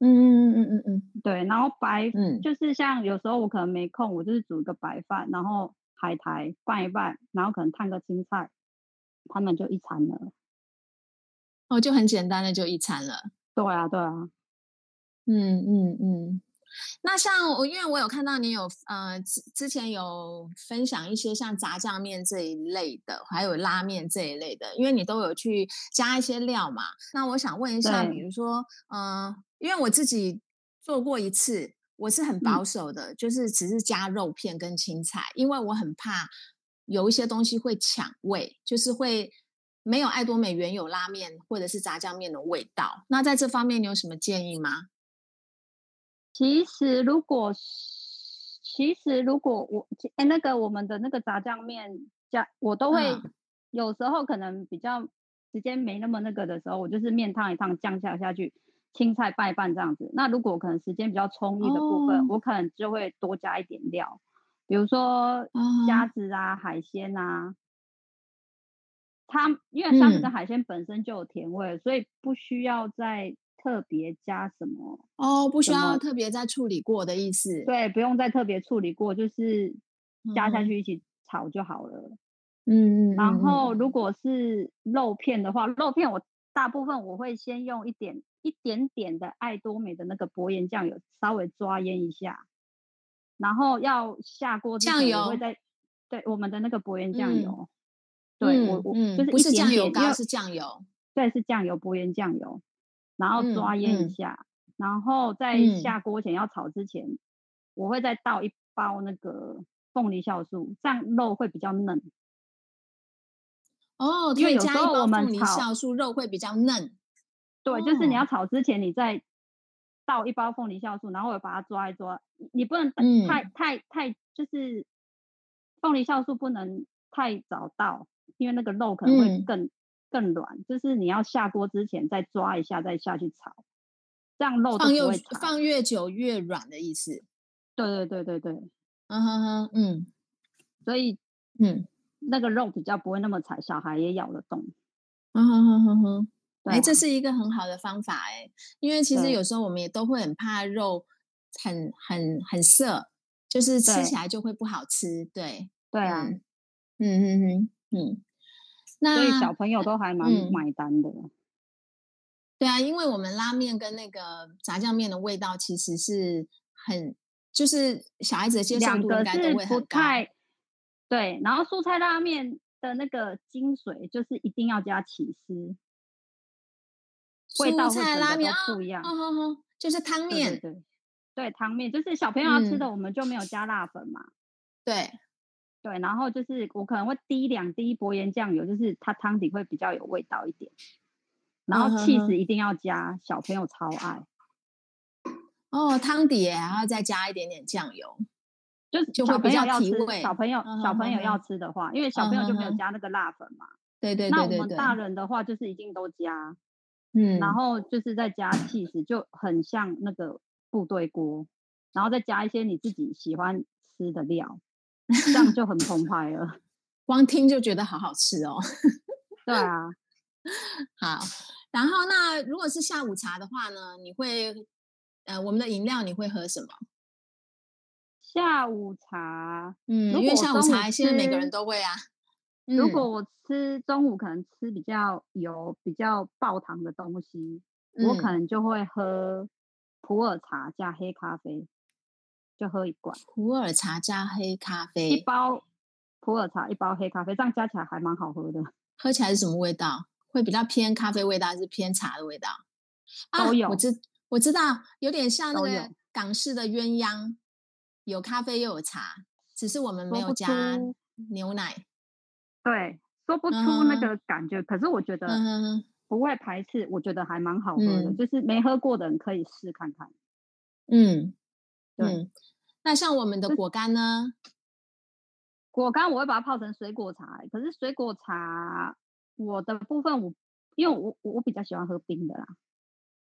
嗯嗯嗯嗯嗯，对，然后白，嗯，就是像有时候我可能没空，我就是煮一个白饭，然后海苔拌一拌，然后可能烫个青菜，他们就一餐了。哦，就很简单的就一餐了。对啊，对啊。嗯嗯嗯，那像我，因为我有看到你有呃之之前有分享一些像炸酱面这一类的，还有拉面这一类的，因为你都有去加一些料嘛。那我想问一下，比如说，嗯、呃，因为我自己做过一次，我是很保守的，嗯、就是只是加肉片跟青菜，因为我很怕有一些东西会抢味，就是会没有爱多美原有拉面或者是炸酱面的味道。那在这方面，你有什么建议吗？其实，如果其实如果我哎，那个我们的那个炸酱面加我都会，有时候可能比较时间没那么那个的时候，我就是面烫一烫，酱下下去，青菜拌一拌这样子。那如果可能时间比较充裕的部分，哦、我可能就会多加一点料，比如说虾子啊、海鲜啊。它因为虾子跟海鲜本身就有甜味，嗯、所以不需要再特别加什么哦，不需要特别再处理过的意思。对，不用再特别处理过，就是加下去一起炒就好了。嗯嗯。然后如果是肉片的话，肉片我大部分我会先用一点一点点的爱多美的那个薄盐酱油稍微抓腌一下，然后要下锅之前我会再对我们的那个薄盐酱油。嗯对我，我就是不是酱油膏，是酱油。对，是酱油，薄盐酱油，然后抓腌一下，然后在下锅前要炒之前，我会再倒一包那个凤梨酵素，这样肉会比较嫩。哦，因为有时候我们凤梨酵素肉会比较嫩。对，就是你要炒之前，你再倒一包凤梨酵素，然后我把它抓一抓，你不能太太太，就是凤梨酵素不能太早倒。因为那个肉可能会更、嗯、更软，就是你要下锅之前再抓一下，再下去炒，这样肉都不会放，放越久越软的意思。对对对对对，嗯哼哼，嗯，所以嗯，那个肉比较不会那么柴，小孩也咬得动。嗯哼哼哼哼，哎、啊。欸，这是一个很好的方法哎、欸，因为其实有时候我们也都会很怕肉很很很涩，就是吃起来就会不好吃。对对啊，嗯。嗯嗯。嗯，那所以小朋友都还蛮买单的、嗯。对啊，因为我们拉面跟那个炸酱面的味道其实是很，就是小孩子的接受度应该都会很高。对，然后蔬菜拉面的那个精髓就是一定要加起司，味道会整个都不一样。哦哦哦，就是汤面，对对，对汤面就是小朋友要吃的，我们就没有加辣粉嘛。嗯、对。对，然后就是我可能会滴两滴薄盐酱油，就是它汤底会比较有味道一点。然后起司一定要加，小朋友超爱。哦，汤底还要再加一点点酱油，就是就会比较提味。小朋友小朋友要吃的话，因为小朋友就没有加那个辣粉嘛。对对对。那我们大人的话就是一定都加，嗯，然后就是再加起司，就很像那个部队锅，然后再加一些你自己喜欢吃的料。这样就很澎湃了，光听就觉得好好吃哦。对啊，好。然后那如果是下午茶的话呢？你会呃，我们的饮料你会喝什么？下午茶，嗯，因为下午茶现在每个人都会啊。如果我吃中午可能吃比较油、比较爆糖的东西，嗯，我可能就会喝普洱茶加黑咖啡。就喝一罐普洱茶加黑咖啡，一包普洱茶，一包黑咖啡，这样加起来还蛮好喝的。喝起来是什么味道？会比较偏咖啡味道，还是偏茶的味道？都有。啊、我知我知道，有点像那个港式的鸳鸯，有，有咖啡又有茶，只是我们没有加牛奶。对，说不出那个感觉，嗯、可是我觉得不会排斥，我觉得还蛮好喝的。嗯、就是没喝过的人可以试看看。嗯。嗯，那像我们的果干呢？果干我会把它泡成水果茶，可是水果茶我的部分我因为我我比较喜欢喝冰的啦，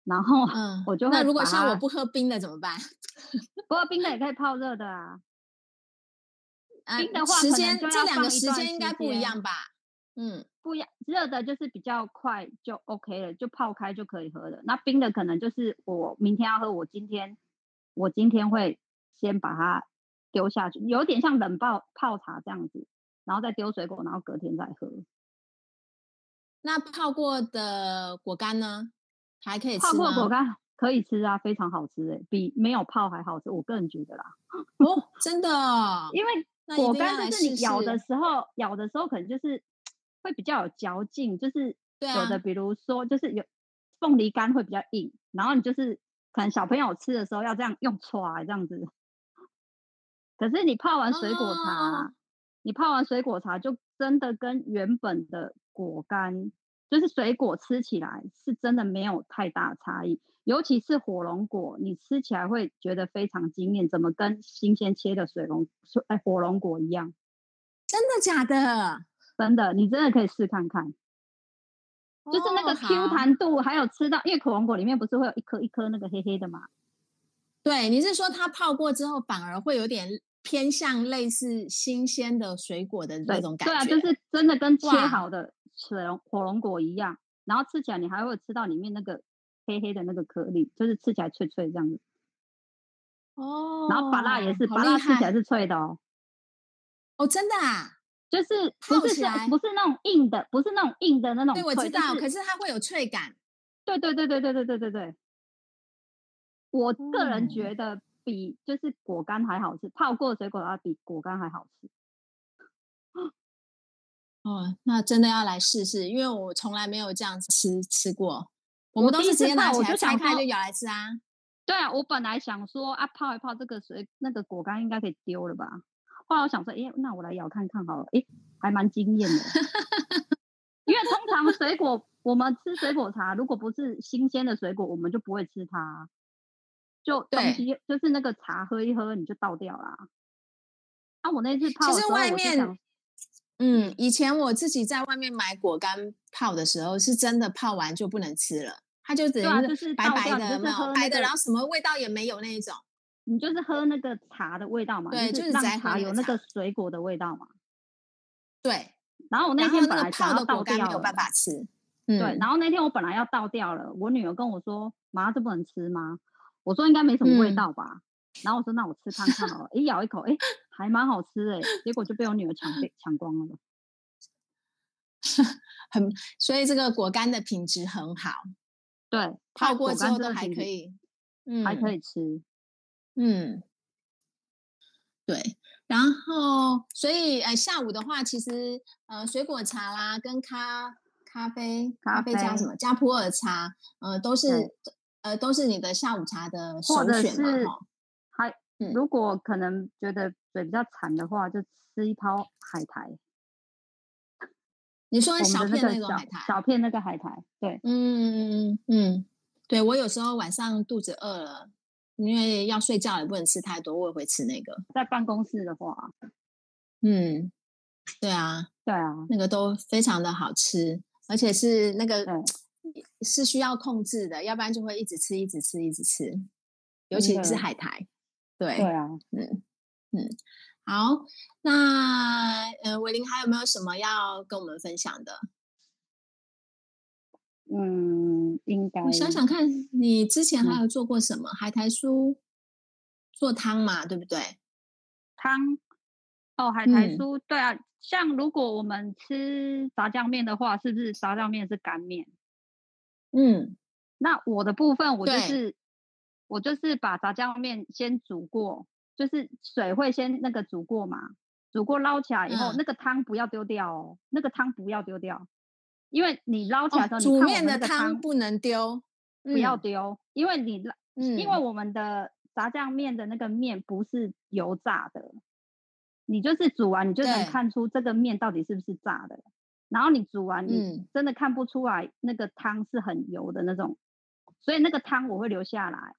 然后嗯，我就那如果像我不喝冰的怎么办？不喝冰的也可以泡热的啊。冰的话，时间这两个时间应该不一样吧？嗯，不一样。热的就是比较快就 OK 了，就泡开就可以喝了。那冰的可能就是我明天要喝，我今天。我今天会先把它丢下去，有点像冷泡泡茶这样子，然后再丢水果，然后隔天再喝。那泡过的果干呢？还可以吃？泡过果干可以吃啊，非常好吃诶，比没有泡还好吃，我个人觉得啦。哦，真的哦，因为果干就是你咬的时候，咬的时候可能就是会比较有嚼劲，就是有的比如说就是有凤梨干会比较硬，然后你就是。可能小朋友吃的时候要这样用唰这样子，可是你泡完水果茶，哦、你泡完水果茶就真的跟原本的果干，就是水果吃起来是真的没有太大差异，尤其是火龙果，你吃起来会觉得非常惊艳，怎么跟新鲜切的水龙哎火龙果一样？真的假的？真的，你真的可以试看看。就是那个 Q 弹度，还有吃到，因为火龙果里面不是会有一颗一颗那个黑黑的吗？对，你是说它泡过之后反而会有点偏向类似新鲜的水果的那种感觉。对啊，就是真的跟切好的水龙火龙果一样，然后吃起来你还会吃到里面那个黑黑的那个颗粒，就是吃起来脆脆这样子。哦，然后芭乐也是，芭乐吃起来是脆的哦。哦，真的啊，就是不是不是那种硬的，不是那种硬的那种。对，我知道，可是它会有脆感。对对对对对对对对对。我个人觉得比就是果干还好吃，泡过的水果要比果干还好吃。哦，那真的要来试试，因为我从来没有这样子吃吃过。我们都是直接拿起来拆开就咬来吃啊。对啊，我本来想说啊，泡一泡这个水，那个果干应该可以丢了吧？后来我想说，哎，那我来咬看看好了，哎，还蛮惊艳的。因为通常水果，我们吃水果茶，如果不是新鲜的水果，我们就不会吃它。就东西就是那个茶喝一喝，你就倒掉啦。啊，我那次泡的时候，其实外面，嗯，以前我自己在外面买果干泡的时候，是真的泡完就不能吃了。它就等于是白白的，白的，然后什么味道也没有那一种。你就是喝那个茶的味道嘛？对，就是让茶有那个水果的味道嘛。对。然后我那天本来泡的果干没有办法吃。对。然后那天我本来要倒掉了，我女儿跟我说：“妈，这不能吃吗？”我说：“应该没什么味道吧。”然后我说：“那我吃看看好了。”一咬一口，哎，还蛮好吃哎。结果就被我女儿抢被抢光了。很，所以这个果干的品质很好。对，泡过之后都还可以，嗯，还可以吃，嗯，对。然后，所以，呃，下午的话，其实，呃，水果茶啦，跟咖咖啡，咖啡加什么？加普洱茶，呃，都是，呃，都是你的下午茶的首选嘛。还，如果可能觉得嘴比较馋的话，就吃一泡海苔。你说小片那种海苔，小片那个海苔，对，嗯嗯嗯嗯，对，我有时候晚上肚子饿了，因为要睡觉也不能吃太多，我也会吃那个。在办公室的话，嗯，对啊，对啊，那个都非常的好吃，而且是那个是需要控制的，要不然就会一直吃，一直吃，一直吃，尤其是海苔，对，对啊，嗯嗯。好，那呃，伟林还有没有什么要跟我们分享的？嗯，应该。我想想看，你之前还有做过什么？嗯、海苔酥做汤嘛，对不对？汤哦，海苔酥，嗯、对啊。像如果我们吃炸酱面的话，是不是炸酱面是干面？嗯，那我的部分，我就是我就是把炸酱面先煮过。就是水会先那个煮过嘛，煮过捞起来以后，嗯、那个汤不要丢掉哦，那个汤不要丢掉，因为你捞起来的时候，哦、煮面的汤不能丢，不要丢，因为你，嗯、因为我们的炸酱面的那个面不是油炸的，你就是煮完你就能看出这个面到底是不是炸的，然后你煮完你真的看不出来那个汤是很油的那种，所以那个汤我会留下来。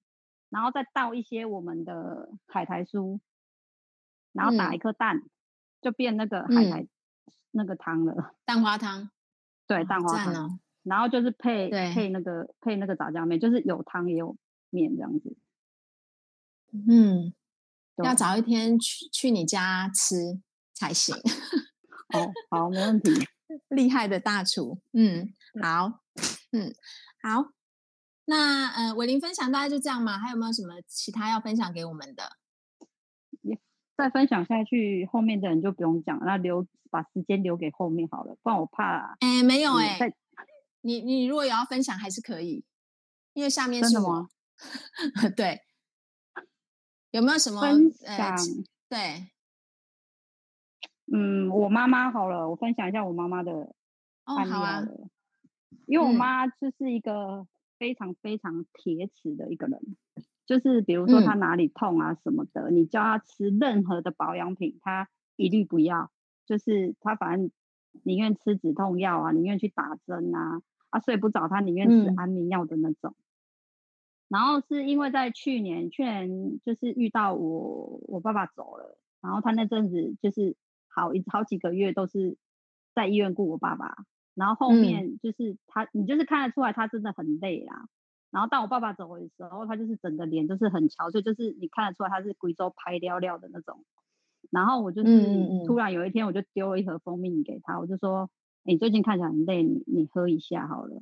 然后再倒一些我们的海苔酥，然后打一颗蛋，嗯、就变那个海苔、嗯、那个汤了，蛋花汤。对，蛋花汤。哦、然后就是配配那个配那个炸酱面，就是有汤也有面这样子。嗯，要早一天去去你家吃才行。哦，好，没问题。厉害的大厨。嗯，好，嗯，好。那呃，伟林分享大概就这样嘛？还有没有什么其他要分享给我们的？再分享下去，后面的人就不用讲，那留把时间留给后面好了，不然我怕。哎，没有哎、欸，你你如果有要分享还是可以，因为下面是我。对，有没有什么分享？呃、对，嗯，我妈妈好了，我分享一下我妈妈的案例好了，哦好啊、因为我妈就是一个。非常非常铁齿的一个人，就是比如说他哪里痛啊什么的，嗯、你叫他吃任何的保养品，他一律不要。就是他反正宁愿吃止痛药啊，宁愿去打针啊，啊睡不着他宁愿吃安眠药的那种。嗯、然后是因为在去年，去年就是遇到我我爸爸走了，然后他那阵子就是好一好几个月都是在医院顾我爸爸。然后后面就是他，嗯、你就是看得出来他真的很累啦。然后当我爸爸走的时候，他就是整个脸就是很憔悴，就是你看得出来他是贵州拍料料的那种。然后我就是突然有一天，我就丢了一盒蜂蜜给他，我就说：“你最近看起来很累，你你喝一下好了。”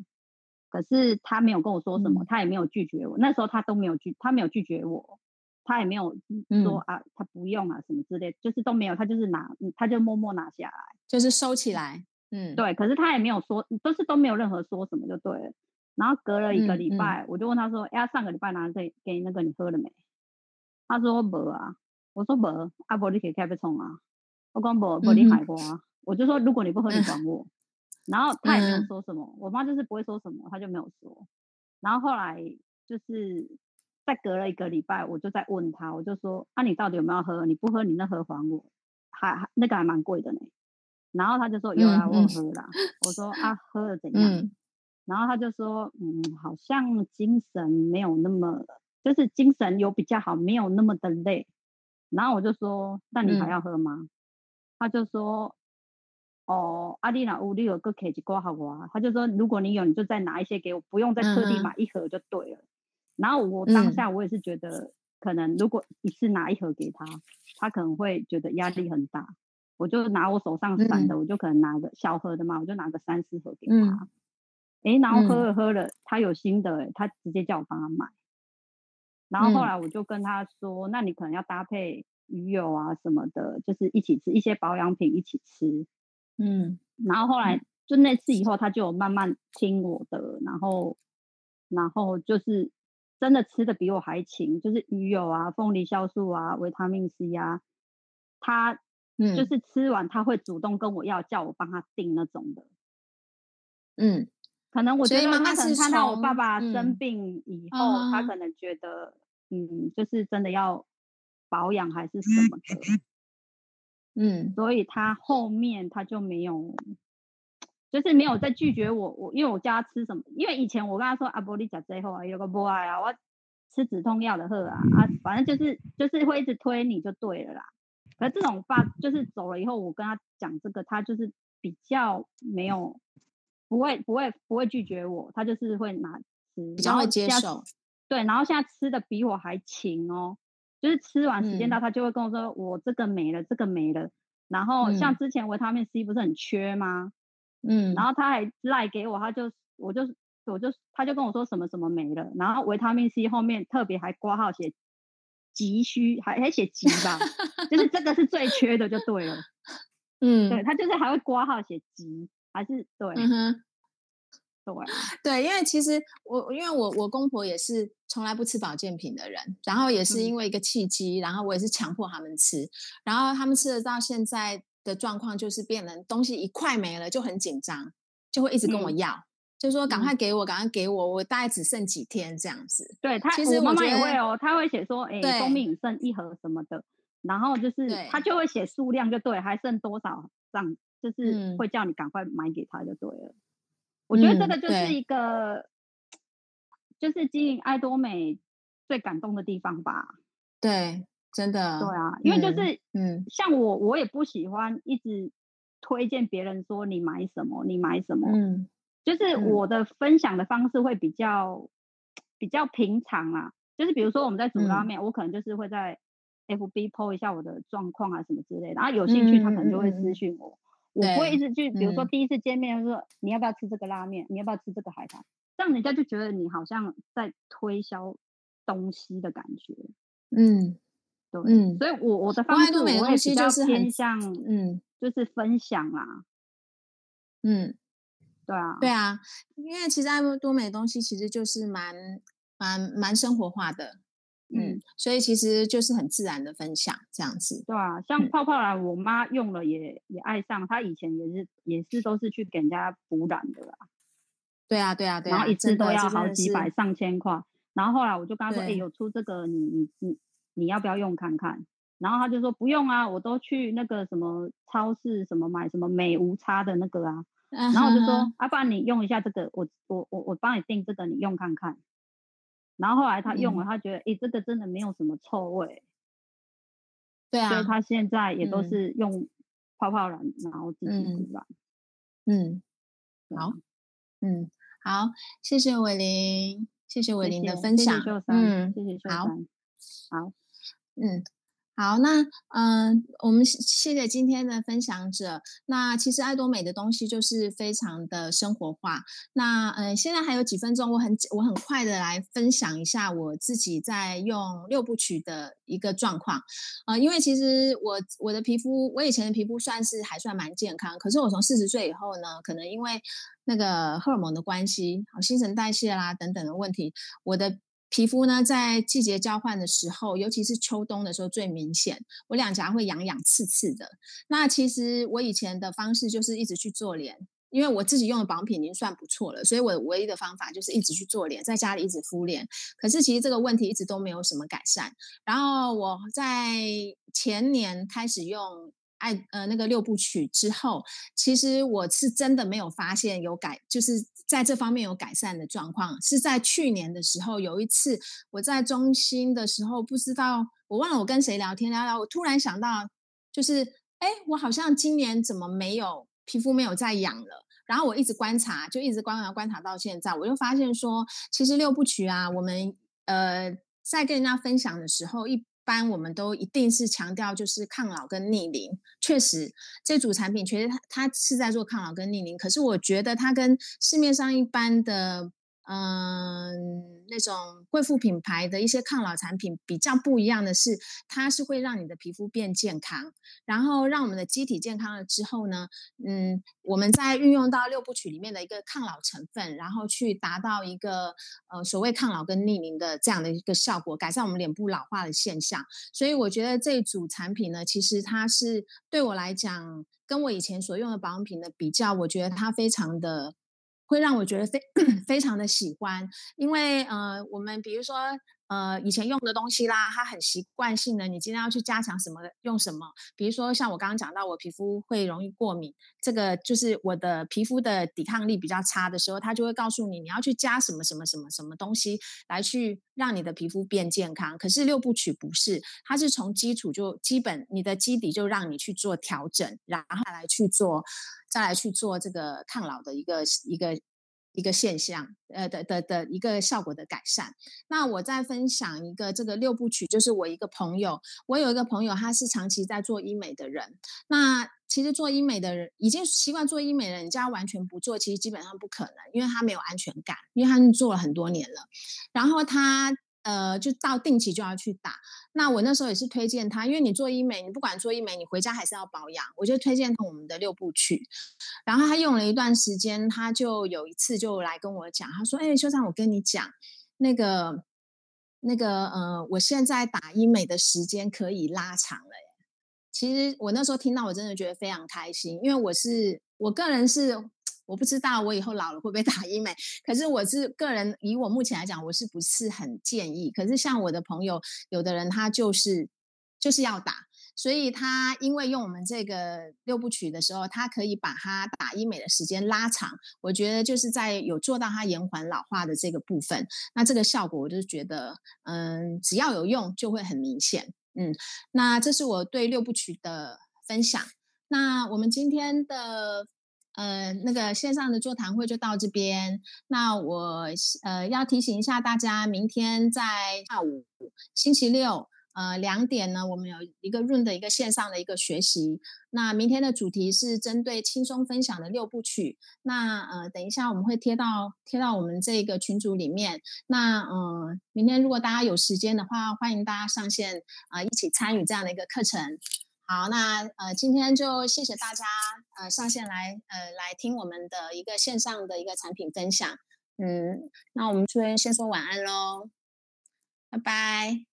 可是他没有跟我说什么，他也没有拒绝我。那时候他都没有拒，他没有拒绝我，他也没有说啊，他不用啊什么之类，就是都没有，他就是拿，他就默默拿下来，就是收起来。嗯，对。可是他也没有说，都是都没有任何说什么就对了。然后隔了一个礼拜，我就问他说：“哎，上个礼拜拿给给那个你喝了没？”他说：“没啊。”我说：“没，阿伯你可以开不冲啊。”我讲：“没，没你买过啊。”我就说：“如果你不喝，你管我。”然后他也没有说什么，嗯、我妈就是不会说什么，他就没有说。然后后来就是再隔了一个礼拜，我就再问他，我就说：“啊，你到底有没有喝？你不喝，你那盒还我，还还那个还蛮贵的呢。”然后他就说：“有啦，我喝啦。嗯”我说：“啊，喝了怎样？”嗯、然后他就说：“嗯，好像精神没有那么，就是精神有比较好，没有那么的累。”然后我就说：“那你还要喝吗？”嗯、他就说。哦，阿丽娜屋里有个可以挂好啊，他就说如果你有，你就再拿一些给我，不用再特地买一盒就对了。嗯、然后我当下我也是觉得，可能如果一次拿一盒给他，他可能会觉得压力很大。我就拿我手上散的，嗯、我就可能拿个小盒的嘛，我就拿个三四盒给他。哎、然后喝了喝了，他有新的、欸，他直接叫我帮他买。然后后来我就跟他说，嗯、那你可能要搭配鱼油啊什么的，就是一起吃一些保养品一起吃。嗯，然后后来就那次以后，他就慢慢听我的，然后，然后就是真的吃的比我还勤，就是鱼油啊、凤梨酵素啊、维他命 C 啊，他就是吃完他会主动跟我要，叫我帮他订那种的。嗯，可能我觉得他可能看到我爸爸生病以后，嗯、他可能觉得，嗯，就是真的要保养还是什么的。嗯，所以他后面他就没有，就是没有再拒绝我。我因为我叫他吃什么，因为以前我跟他说阿波利甲最后啊，有个不爱啊，我吃止痛药的喝啊啊，反正就是就是会一直推你就对了啦。可是这种话就是走了以后，我跟他讲这个，他就是比较没有不会不会不会拒绝我，他就是会拿吃，比较会接受。对，然后现在吃的比我还勤哦。就是吃完时间到，他就会跟我说：“嗯、我这个没了，这个没了。”然后像之前维他命 C 不是很缺吗？嗯，然后他还赖给我，他就我就我就他就跟我说什么什么没了，然后维他命 C 后面特别还挂号写急需，还还写急吧，就是这个是最缺的就对了。嗯，对他就是还会挂号写急，还是对。嗯对，对，因为其实我，因为我我公婆也是从来不吃保健品的人，然后也是因为一个契机，嗯、然后我也是强迫他们吃，然后他们吃的到现在的状况就是变成东西一块没了就很紧张，就会一直跟我要，嗯、就说赶快给我，赶快给我，我大概只剩几天这样子。对他，其实我妈妈也会哦，他会写说，哎，蜂蜜剩一盒什么的，然后就是他就会写数量就对，还剩多少这样，就是会叫你赶快买给他就对了。我觉得这个就是一个，嗯、就是经营爱多美最感动的地方吧。对，真的。对啊，因为就是，嗯，像我，我也不喜欢一直推荐别人说你买什么，你买什么。嗯，就是我的分享的方式会比较比较平常啊。就是比如说我们在煮拉面，嗯、我可能就是会在 FB po 一下我的状况啊什么之类的，然后有兴趣他可能就会私讯我。我不会一直去，比如说第一次见面说你要不要吃这个拉面，你要不要吃这个海苔，这样人家就觉得你好像在推销东西的感觉。嗯，对，嗯，所以我我的方式我也比较偏向，嗯，就是分享啦。嗯，对啊，对啊，因为其实爱多美的东西其实就是蛮蛮蛮生活化的。嗯，所以其实就是很自然的分享这样子，对啊，像泡泡染，我妈用了也也爱上，她以前也是也是都是去给人家补染的啦。对啊，对啊，对啊，然后一次都要好几百上千块，然后后来我就跟她说，哎，有出这个，你你你你要不要用看看？然后她就说不用啊，我都去那个什么超市什么买什么美无差的那个啊，然后我就说，啊，不然你用一下这个，我我我我帮你订这个，你用看看。然后后来他用了，他觉得哎，这个真的没有什么臭味。对啊，所以他现在也都是用泡泡染，然后自己涂染。嗯，好，嗯，好，谢谢伟林，谢谢伟林的分享。嗯，谢谢秀珊。好，好，嗯，好，那嗯、我们谢谢今天的分享者。那其实爱多美的东西就是非常的生活化。那嗯、现在还有几分钟，我很我很快的来分享一下我自己在用六部曲的一个状况。呃，因为其实我我的皮肤，我以前的皮肤算是还算蛮健康，可是我从四十岁以后呢，可能因为那个荷尔蒙的关系，好新陈代谢啦等等的问题，我的。皮肤呢，在季节交换的时候，尤其是秋冬的时候最明显。我两颊会痒痒刺刺的。那其实我以前的方式就是一直去做脸，因为我自己用的保养品已经算不错了，所以我唯一的方法就是一直去做脸，在家里一直敷脸。可是其实这个问题一直都没有什么改善。然后我在前年开始用。爱呃那个六部曲之后，其实我是真的没有发现有改，就是在这方面有改善的状况。是在去年的时候，有一次我在中心的时候，不知道我忘了我跟谁聊天聊聊，我突然想到，就是哎，我好像今年怎么没有皮肤没有再痒了？然后我一直观察，就一直观察观察到现在，我就发现说，其实六部曲啊，我们呃在跟人家分享的时候一。般我们都一定是强调就是抗老跟逆龄，确实这组产品确实它它是在做抗老跟逆龄，可是我觉得它跟市面上一般的。嗯，那种贵妇品牌的一些抗老产品比较不一样的是，它是会让你的皮肤变健康，然后让我们的机体健康了之后呢，嗯，我们再运用到六部曲里面的一个抗老成分，然后去达到一个呃所谓抗老跟逆龄的这样的一个效果，改善我们脸部老化的现象。所以我觉得这组产品呢，其实它是对我来讲，跟我以前所用的保养品的比较，我觉得它非常的。会让我觉得非 非常的喜欢，因为呃，我们比如说呃，以前用的东西啦，它很习惯性的，你今天要去加强什么，用什么。比如说像我刚刚讲到，我皮肤会容易过敏，这个就是我的皮肤的抵抗力比较差的时候，它就会告诉你你要去加什么什么什么什么东西来去让你的皮肤变健康。可是六部曲不是，它是从基础就基本你的基底就让你去做调整，然后来去做。再来去做这个抗老的一个一个一个现象，呃的的的一个效果的改善。那我再分享一个这个六部曲，就是我一个朋友，我有一个朋友，他是长期在做医美的人。那其实做医美的人已经习惯做医美的人，家完全不做，其实基本上不可能，因为他没有安全感，因为他做了很多年了。然后他。呃，就到定期就要去打。那我那时候也是推荐他，因为你做医美，你不管做医美，你回家还是要保养。我就推荐他我们的六部曲。然后他用了一段时间，他就有一次就来跟我讲，他说：“哎，秀长，我跟你讲，那个那个呃，我现在打医美的时间可以拉长了耶。”其实我那时候听到，我真的觉得非常开心，因为我是我个人是。我不知道我以后老了会不会打医美，可是我是个人，以我目前来讲，我是不是很建议？可是像我的朋友，有的人他就是就是要打，所以他因为用我们这个六部曲的时候，他可以把他打医美的时间拉长。我觉得就是在有做到他延缓老化的这个部分，那这个效果我就觉得，嗯，只要有用就会很明显。嗯，那这是我对六部曲的分享。那我们今天的。呃，那个线上的座谈会就到这边。那我呃要提醒一下大家，明天在下午星期六呃两点呢，我们有一个 Room 的一个线上的一个学习。那明天的主题是针对轻松分享的六部曲。那呃等一下我们会贴到贴到我们这个群组里面。那、呃，明天如果大家有时间的话，欢迎大家上线啊、一起参与这样的一个课程。好，那呃，今天就谢谢大家呃上线来呃来听我们的一个线上的一个产品分享，嗯，那我们这边先说晚安喽，拜拜。